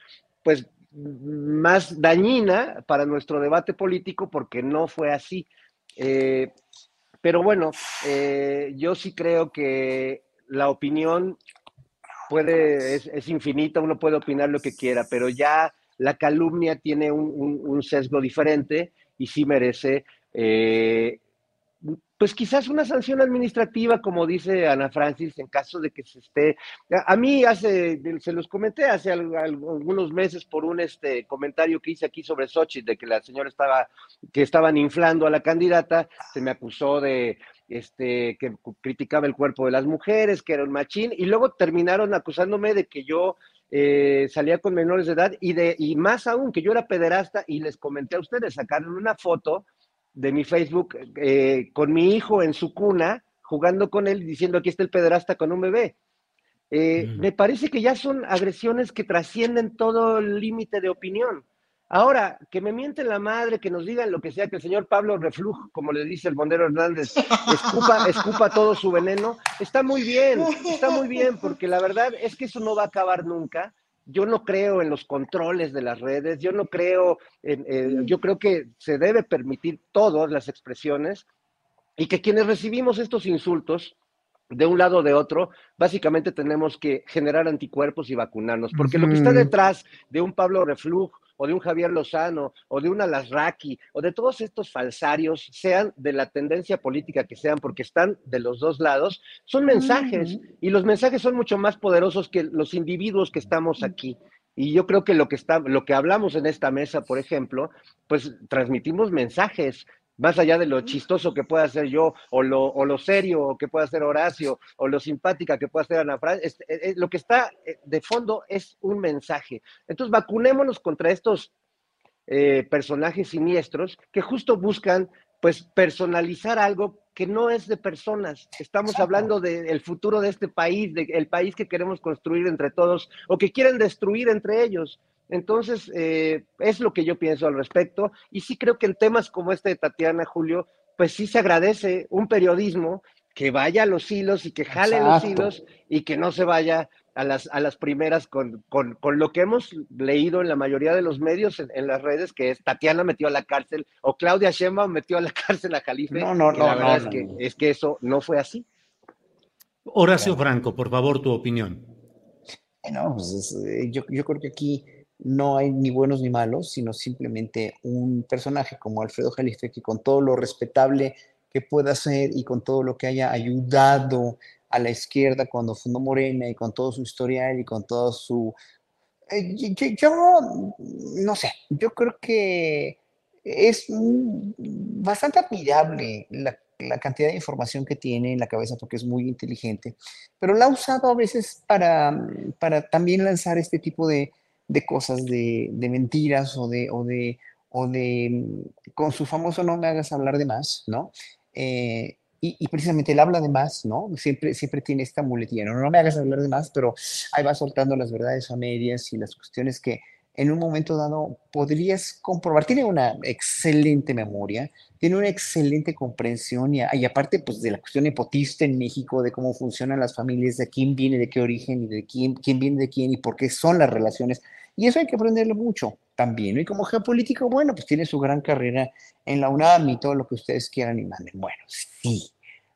pues, más dañina para nuestro debate político porque no fue así. Eh, pero bueno, eh, yo sí creo que la opinión puede, es, infinita, uno puede opinar lo que quiera, pero ya la calumnia tiene un, sesgo diferente y sí merece eh, pues quizás una sanción administrativa, como dice Ana Francis, en caso de que se esté. A, mí hace, se los comenté hace algunos meses por un este comentario que hice aquí sobre Sochi, de que la señora estaba, que estaban inflando a la candidata, se me acusó de este que criticaba el cuerpo de las mujeres, que era un machín, y luego terminaron acusándome de que yo eh, salía con menores de edad y de, y más aún que yo era pederasta, y les comenté a ustedes, sacaron una foto de mi Facebook eh, con mi hijo en su cuna, jugando con él, diciendo aquí está el pederasta con un bebé. Eh, me parece que ya son agresiones que trascienden todo el límite de opinión. Ahora, que me mienten la madre, que nos digan lo que sea, que el señor Pablo Reflujo, como le dice el bondero Hernández, escupa, escupa todo su veneno, está muy bien, está muy bien, porque la verdad es que eso no va a acabar nunca. Yo no creo en los controles de las redes, yo no creo en, yo creo que se debe permitir todas las expresiones y que quienes recibimos estos insultos de un lado o de otro, básicamente tenemos que generar anticuerpos y vacunarnos, porque lo que está detrás de un Pablo Refluj o de un Javier Lozano, o de un Alasraqui, o de todos estos falsarios, sean de la tendencia política que sean, porque están de los dos lados, son mensajes, y los mensajes son mucho más poderosos que los individuos que estamos aquí. Y yo creo que lo que está, lo que hablamos en esta mesa, por ejemplo, pues transmitimos mensajes, más allá de lo chistoso que pueda ser yo, o lo, o lo serio que pueda ser Horacio, o lo simpática que pueda ser Ana Fran, eh, eh, lo que está eh, de fondo es un mensaje. Entonces, vacunémonos contra estos personajes siniestros que justo buscan, pues, personalizar algo que no es de personas. Estamos hablando del futuro de este país, del país que queremos construir entre todos, o que quieren destruir entre ellos. Entonces, eh, es lo que yo pienso al respecto. Y sí creo que en temas como este de Tatiana, Julio, pues sí se agradece un periodismo que vaya a los hilos y que jale los hilos y que no se vaya a las, a las primeras con, con, con, lo que hemos leído en la mayoría de los medios en, las redes, que es Tatiana metió a la cárcel o Claudia Sheinbaum metió a la cárcel a Jalife. No, no, no. La verdad es, que, es que eso no fue así. Horacio Franco, por favor, tu opinión. No, pues eh, yo, yo creo que aquí no hay ni buenos ni malos, sino simplemente un personaje como Alfredo Jalife que con todo lo respetable que pueda ser y con todo lo que haya ayudado a la izquierda cuando fundó Morena y con todo su historial y con todo su... Eh, yo, no sé, yo creo que es bastante admirable la, la, cantidad de información que tiene en la cabeza porque es muy inteligente, pero la ha usado a veces para, para también lanzar este tipo de, de cosas, de, mentiras o de, o de, o de, con su famoso no me hagas hablar de más, ¿no? Eh, y, precisamente él habla de más, ¿no? Siempre, siempre tiene esta muletilla, no, no me hagas hablar de más, pero ahí va soltando las verdades a medias y las cuestiones que en un momento dado podrías comprobar. Tiene una excelente memoria, tiene una excelente comprensión y, y, aparte pues de la cuestión nepotista en México, de cómo funcionan las familias, de quién viene, de qué origen y de quién, quién viene de quién y por qué son las relaciones. Y eso hay que aprenderlo mucho también. Y como geopolítico, bueno, pues tiene su gran carrera en la UNAM y todo lo que ustedes quieran y manden. Bueno, sí,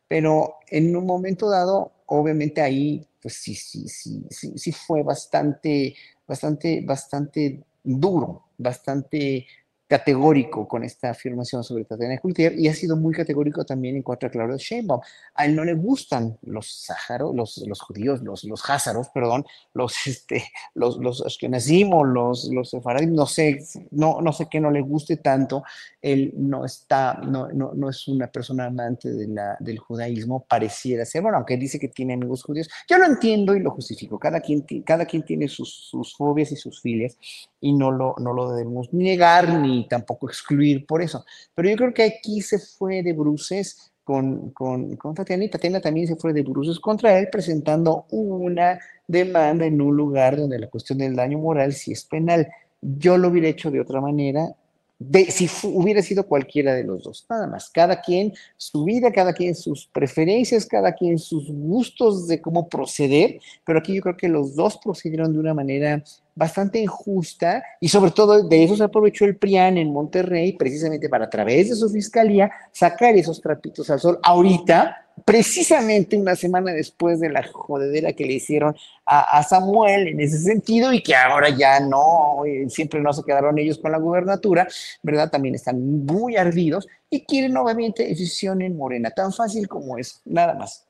pero en un momento dado, obviamente ahí, pues sí, sí, sí, sí, sí fue bastante, bastante, bastante duro, bastante categórico con esta afirmación sobre Tatiana Cloutier y ha sido muy categórico también en contra de Claudio Sheinbaum. A él no le gustan los sájaros, los, los judíos, los, los házaros, perdón, los, este, los, los ashkenazim los, los sefaradim, no sé, no, no sé qué no le guste tanto. Él no está, no, no, no es una persona amante de la, del judaísmo, pareciera ser, bueno, aunque dice que tiene amigos judíos. Yo lo entiendo y lo justifico. Cada quien, cada quien tiene sus, sus fobias y sus filias y no lo, no lo debemos negar ni tampoco excluir por eso. Pero yo creo que aquí se fue de bruces con, con, con Tatiana y Tatiana también se fue de bruces contra él presentando una demanda en un lugar donde la cuestión del daño moral sí es penal. Yo lo hubiera hecho de otra manera, de, si hubiera sido cualquiera de los dos, nada más. Cada quien su vida, cada quien sus preferencias, cada quien sus gustos de cómo proceder, pero aquí yo creo que los dos procedieron de una manera bastante injusta y sobre todo de eso se aprovechó el PRIAN en Monterrey precisamente para a través de su fiscalía sacar esos trapitos al sol ahorita, precisamente una semana después de la jodedera que le hicieron a, Samuel en ese sentido y que ahora ya no, eh, siempre no se quedaron ellos con la gubernatura, ¿verdad? También están muy ardidos y quieren nuevamente decisión en Morena, tan fácil como es, nada más.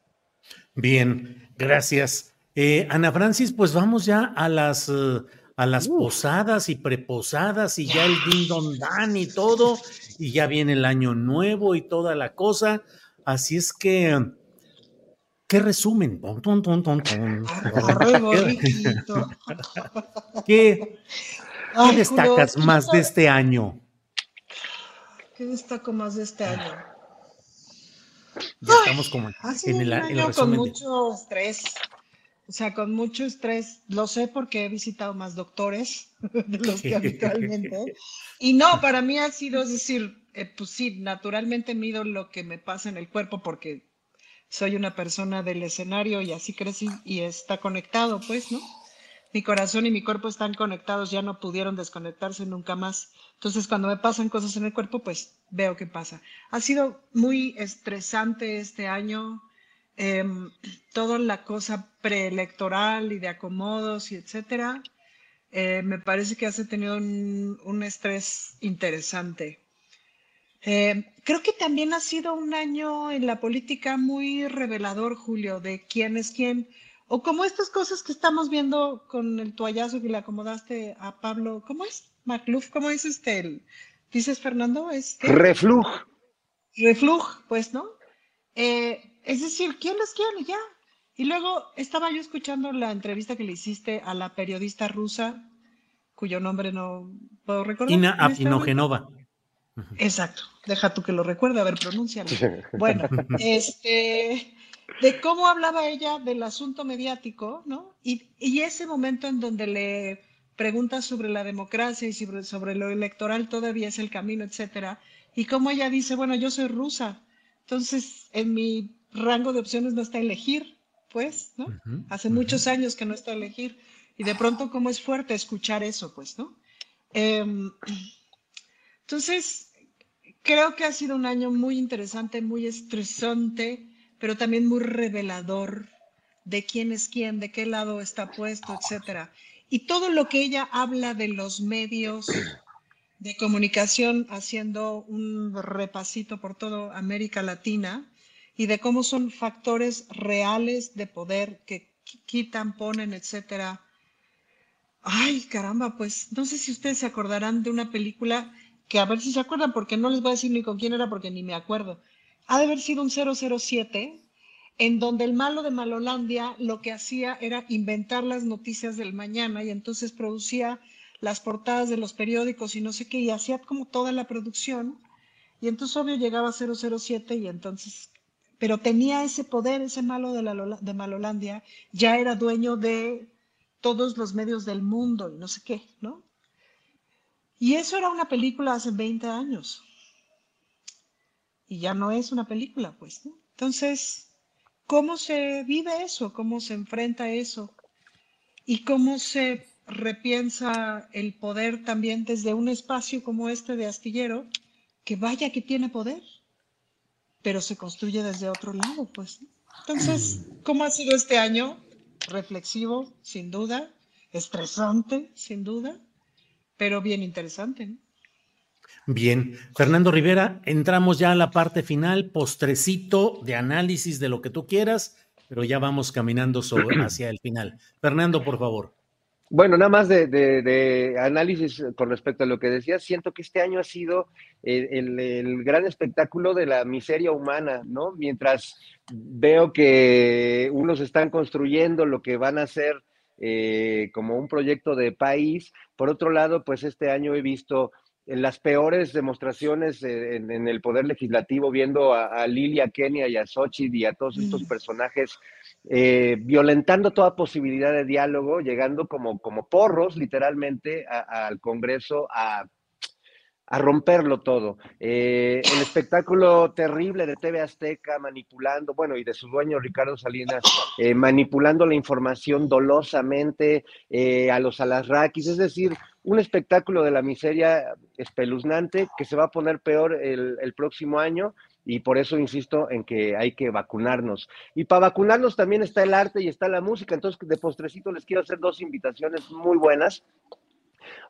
Bien, gracias. Eh, Ana Francis, pues vamos ya a las... Eh, a las posadas y preposadas y ya el dindondán y todo, y ya viene el año nuevo y toda la cosa. Así es que, ¿qué resumen? ¿Qué, destacas más de este año? ¿Qué destaco más de este año? Ya estamos como en el, año con mucho estrés, o sea, con mucho estrés, lo sé porque he visitado más doctores de los que habitualmente. Y no, para mí ha sido, es decir, eh, pues sí, naturalmente mido lo que me pasa en el cuerpo porque soy una persona del escenario y así crecí y está conectado, pues, ¿no? Mi corazón y mi cuerpo están conectados, ya no pudieron desconectarse nunca más. Entonces, cuando me pasan cosas en el cuerpo, pues veo qué pasa. Ha sido muy estresante este año Em, toda la cosa preelectoral y de acomodos y etcétera, eh, me parece que has tenido un, estrés interesante. Em, creo que también ha sido un año en la política muy revelador, Julio, de quién es quién, o como estas cosas que estamos viendo con el toallazo que le acomodaste a Pablo, ¿cómo es? Macluf, ¿cómo es este? ¿Dices, Fernando? Este? Refluj. Refluj, pues, ¿no? Eh, es decir, ¿quién quién? Y ya. Y luego estaba yo escuchando la entrevista que le hiciste a la periodista rusa, cuyo nombre no puedo recordar. Ina Afinogenova. Exacto. Deja tú que lo recuerde, a ver, pronúncialo. Bueno, este, de cómo hablaba ella del asunto mediático, ¿no? Y, y ese momento en donde le preguntas sobre la democracia y sobre, sobre lo electoral todavía es el camino, etcétera. Y cómo ella dice, bueno, yo soy rusa. Entonces, en mi rango de opciones no está elegir, pues, ¿no? Hace muchos años que no está elegir. Y de pronto, ¿cómo es fuerte escuchar eso, pues, ¿no? Em, entonces, creo que ha sido un año muy interesante, muy estresante, pero también muy revelador de quién es quién, de qué lado está puesto, etcétera. Y todo lo que ella habla de los medios de comunicación, haciendo un repasito por toda América Latina, y de cómo son factores reales de poder que quitan, ponen, etcétera. Ay, caramba, pues no sé si ustedes se acordarán de una película que a ver si se acuerdan, porque no les voy a decir ni con quién era, porque ni me acuerdo. Ha de haber sido un 007, en donde el malo de Malolandia lo que hacía era inventar las noticias del mañana y entonces producía las portadas de los periódicos y no sé qué, y hacía como toda la producción. Y entonces obvio llegaba 007 y entonces pero tenía ese poder, ese malo de, la, de Malolandia, ya era dueño de todos los medios del mundo y no sé qué, ¿no? Y eso era una película hace 20 años. Y ya no es una película, pues, ¿no? Entonces, ¿cómo se vive eso? ¿Cómo se enfrenta eso? ¿Y cómo se repiensa el poder también desde un espacio como este de astillero, que vaya que tiene poder, pero se construye desde otro lado, pues. Entonces, ¿cómo ha sido este año? Reflexivo, sin duda, estresante, sin duda, pero bien interesante. Bien, Fernando Rivera, entramos ya a la parte final, postrecito de análisis de lo que tú quieras, pero ya vamos caminando hacia el final. Fernando, por favor. Bueno, nada más de, análisis con respecto a lo que decías, siento que este año ha sido el, gran espectáculo de la miseria humana, ¿no? Mientras veo que unos están construyendo lo que van a ser eh, como un proyecto de país, por otro lado, pues este año he visto las peores demostraciones en, el poder legislativo, viendo a, Lilia, Kenia y a Xochitl y a todos estos personajes eh, violentando toda posibilidad de diálogo, llegando como, como porros literalmente al Congreso a a romperlo todo. Eh, el espectáculo terrible de TV Azteca manipulando, bueno, y de su dueño Ricardo Salinas, eh, manipulando la información dolosamente eh, a los alasraquis, es decir, un espectáculo de la miseria espeluznante que se va a poner peor el, el próximo año y por eso insisto en que hay que vacunarnos. Y para vacunarnos también está el arte y está la música, entonces de postrecito les quiero hacer dos invitaciones muy buenas.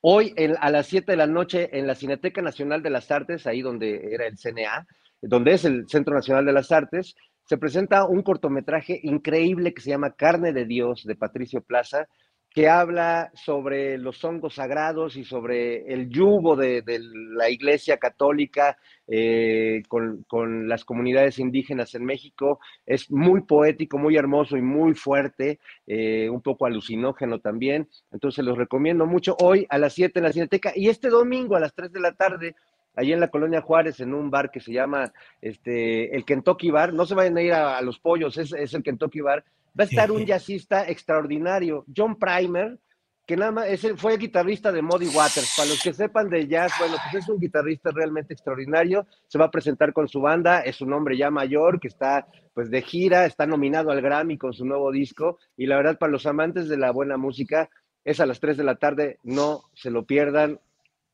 Hoy a las 7 de la noche en la Cineteca Nacional de las Artes, ahí donde era el CNA, donde es el Centro Nacional de las Artes, se presenta un cortometraje increíble que se llama Carne de Dios de Patricio Plaza, que habla sobre los hongos sagrados y sobre el yugo de, la Iglesia Católica eh, con, las comunidades indígenas en México. Es muy poético, muy hermoso y muy fuerte, eh, un poco alucinógeno también. Entonces los recomiendo mucho hoy a las 7 en la Cineteca y este domingo a las 3 de la tarde allí en la colonia Juárez, en un bar que se llama este, el Kentucky Bar. No se vayan a ir a, los pollos, es, es, el Kentucky Bar va a estar un jazzista extraordinario, John Primer, que nada más es, fue guitarrista de Muddy Waters. Para los que sepan de jazz, bueno, pues es un guitarrista realmente extraordinario. Se va a presentar con su banda, es un hombre ya mayor que está pues de gira, está nominado al Grammy con su nuevo disco y la verdad para los amantes de la buena música es a las 3 de la tarde, no se lo pierdan.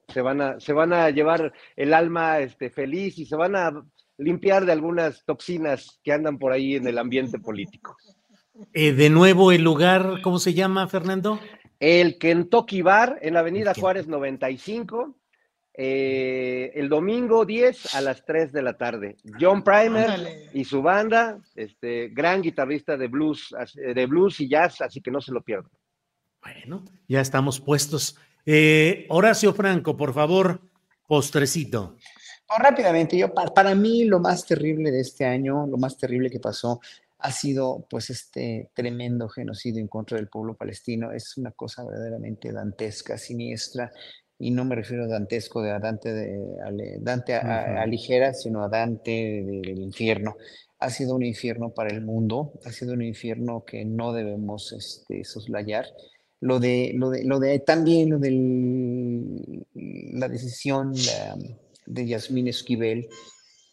Se van a, se van a llevar el alma este, feliz y se van a limpiar de algunas toxinas que andan por ahí en el ambiente político. Eh, de nuevo, el lugar, ¿cómo se llama, Fernando? El Kentucky Bar en la Avenida Juárez 95. Eh, el domingo 10 a las 3 de la tarde. John Primer y su banda, este gran guitarrista de blues, de blues y jazz, así que no se lo pierdan. Bueno, ya estamos puestos. Eh, Horacio Franco, por favor, postrecito. rápidamente, yo para mí lo más terrible de este año, lo más terrible que pasó ha sido pues este tremendo genocidio en contra del pueblo palestino. Es una cosa verdaderamente dantesca, siniestra, y no me refiero a dantesco de a Dante, de, Dante a, ligera, sino a Dante del infierno. Ha sido un infierno para el mundo, ha sido un infierno que no debemos este, soslayar. Lo de, lo de, lo de también lo de la decisión de Yasmín Esquivel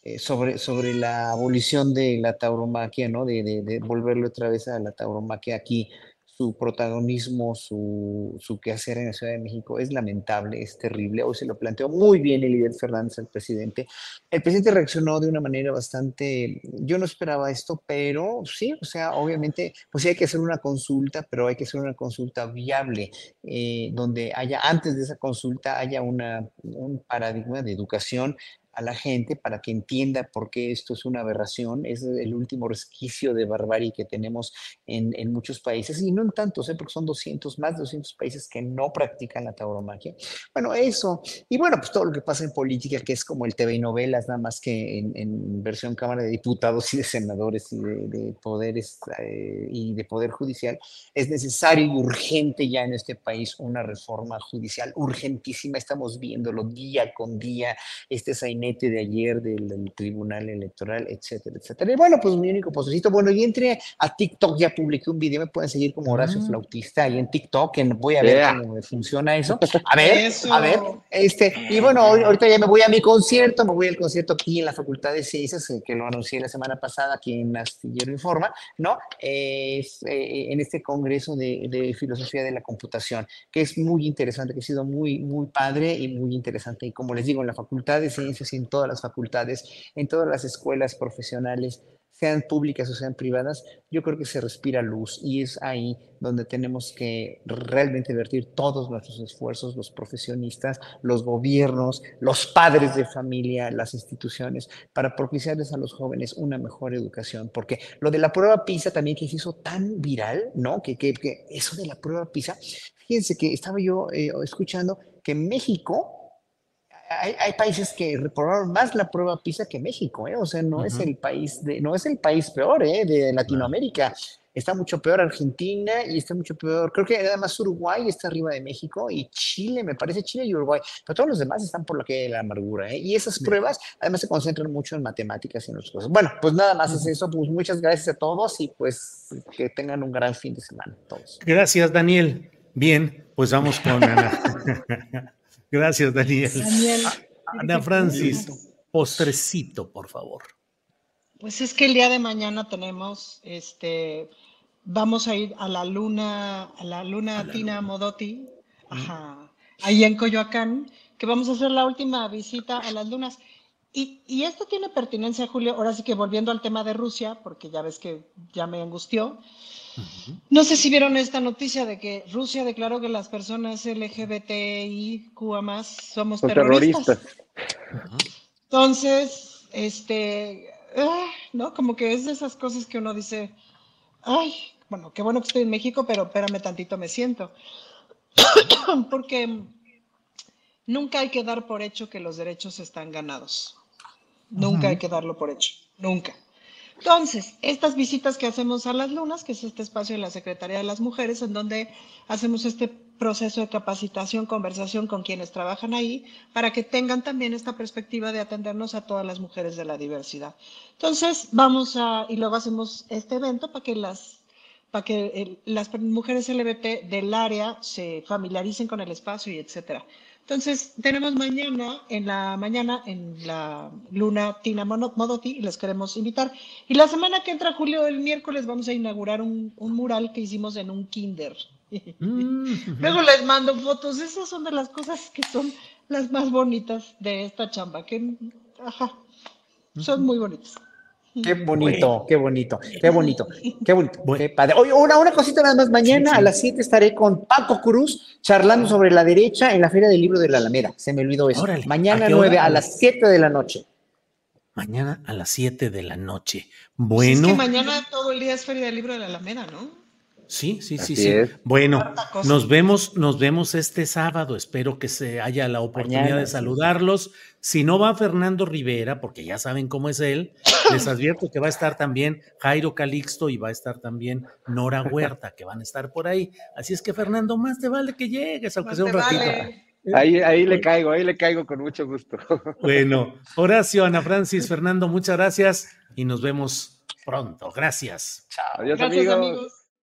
eh, sobre, sobre la abolición de la tauromaquia, ¿no? De, de, volverlo otra vez a la tauromaquia aquí, su protagonismo, su, su quehacer en la Ciudad de México es lamentable, es terrible. Hoy se lo planteó muy bien el líder Fernández al presidente. El presidente reaccionó de una manera bastante, yo no esperaba esto, pero sí, o sea, obviamente, pues sí hay que hacer una consulta, pero hay que hacer una consulta viable, eh, donde haya, antes de esa consulta, haya una, un paradigma de educación a la gente para que entienda por qué esto es una aberración, es el último resquicio de barbarie que tenemos en, en muchos países, y no en tantos, ¿eh? porque son 200, más de 200 países que no practican la tauromaquia. Bueno, eso, y bueno, pues todo lo que pasa en política, que es como el TV y novelas, nada más que en, en versión Cámara de Diputados y de Senadores y de, poderes eh, y de Poder Judicial, es necesario y urgente ya en este país una reforma judicial urgentísima, estamos viéndolo día con día, este Zainab gabinete de ayer del, Tribunal Electoral, etcétera, etcétera. Y bueno, pues mi único postrecito. Bueno, y entré a TikTok, ya publiqué un video, me pueden seguir como Horacio ah. Flautista ahí en TikTok, en, voy a ver cómo funciona eso. A ver, a ver, este, y bueno, ahorita ya me voy a mi concierto, me voy al concierto aquí en la Facultad de Ciencias, eh, que lo anuncié la semana pasada aquí en Astillero Informa, ¿no? Es, eh, en este congreso de, de filosofía de la computación, que es muy interesante, que ha sido muy, muy padre y muy interesante. Y como les digo, en la Facultad de Ciencias en todas las facultades, en todas las escuelas profesionales, sean públicas o sean privadas, yo creo que se respira luz y es ahí donde tenemos que realmente vertir todos nuestros esfuerzos, los profesionistas, los gobiernos, los padres de familia, las instituciones, para propiciarles a los jóvenes una mejor educación. Porque lo de la prueba PISA también que se hizo tan viral, ¿no? Que, que, eso de la prueba PISA, fíjense que estaba yo eh, escuchando que México hay, países que reprobaron más la prueba PISA que México, ¿eh? o sea, no es el país de, no es el país peor ¿eh? de Latinoamérica. Está mucho peor Argentina y está mucho peor, creo que además Uruguay está arriba de México y Chile, me parece Chile y Uruguay, pero todos los demás están por lo que la amargura. ¿eh? Y esas pruebas además se concentran mucho en matemáticas y en otras cosas. Bueno, pues nada más es eso, pues muchas gracias a todos y pues que tengan un gran fin de semana todos. Gracias, Daniel. Bien, pues vamos con Ana. Gracias, Daniel. Ana Francis, postrecito, por favor. Pues es que el día de mañana tenemos, este, vamos a ir a la luna, a la luna Tina Modotti, ahí en Coyoacán, que vamos a hacer la última visita a las lunas. Y, y, esto tiene pertinencia, Julio, ahora sí que volviendo al tema de Rusia, porque ya ves que ya me angustió. No sé si vieron esta noticia de que Rusia declaró que las personas LGBTIQ más somos terroristas. Entonces, este, ah, ¿no? Como que es de esas cosas que uno dice, ay, bueno, qué bueno que estoy en México, pero espérame tantito, me siento. Porque nunca hay que dar por hecho que los derechos están ganados. Nunca hay que darlo por hecho, nunca. Entonces, estas visitas que hacemos a las lunas, que es este espacio de la Secretaría de las Mujeres, en donde hacemos este proceso de capacitación, conversación con quienes trabajan ahí, para que tengan también esta perspectiva de atendernos a todas las mujeres de la diversidad. Entonces, vamos a, y luego hacemos este evento para que las para que las mujeres LGBT del área se familiaricen con el espacio y etcétera. Entonces, tenemos mañana, en la mañana, en la luna Tina Modotti, y les queremos invitar. Y la semana que entra, Julio, el miércoles, vamos a inaugurar un, mural que hicimos en un kinder. Mm. Luego les mando fotos. Esas son de las cosas que son las más bonitas de esta chamba, que, ajá, son muy bonitas. Qué bonito, qué bonito, qué bonito, qué bonito, qué padre. Oye, una, una cosita nada más, mañana a las 7 estaré con Paco Cruz charlando sobre la derecha en la Feria del Libro de la Alameda. Se me olvidó eso. mañana a 9 a las 7 de la noche. Mañana a las 7 de la noche. Bueno. es que mañana todo el día es Feria del Libro de la Alameda, ¿no? Sí, sí, sí, sí. Bueno, nos vemos, nos vemos este sábado. Espero que se haya la oportunidad de saludarlos. Si no va Fernando Rivera, porque ya saben cómo es él, les advierto que va a estar también Jairo Calixto y va a estar también Nora Huerta, que van a estar por ahí. Así es que, Fernando, más te vale que llegues, aunque sea un ratito. Ahí, ahí le caigo, ahí le caigo con mucho gusto. Bueno, Horacio, Ana Francis, Fernando, muchas gracias y nos vemos pronto. Gracias. Chao. Adiós, amigos.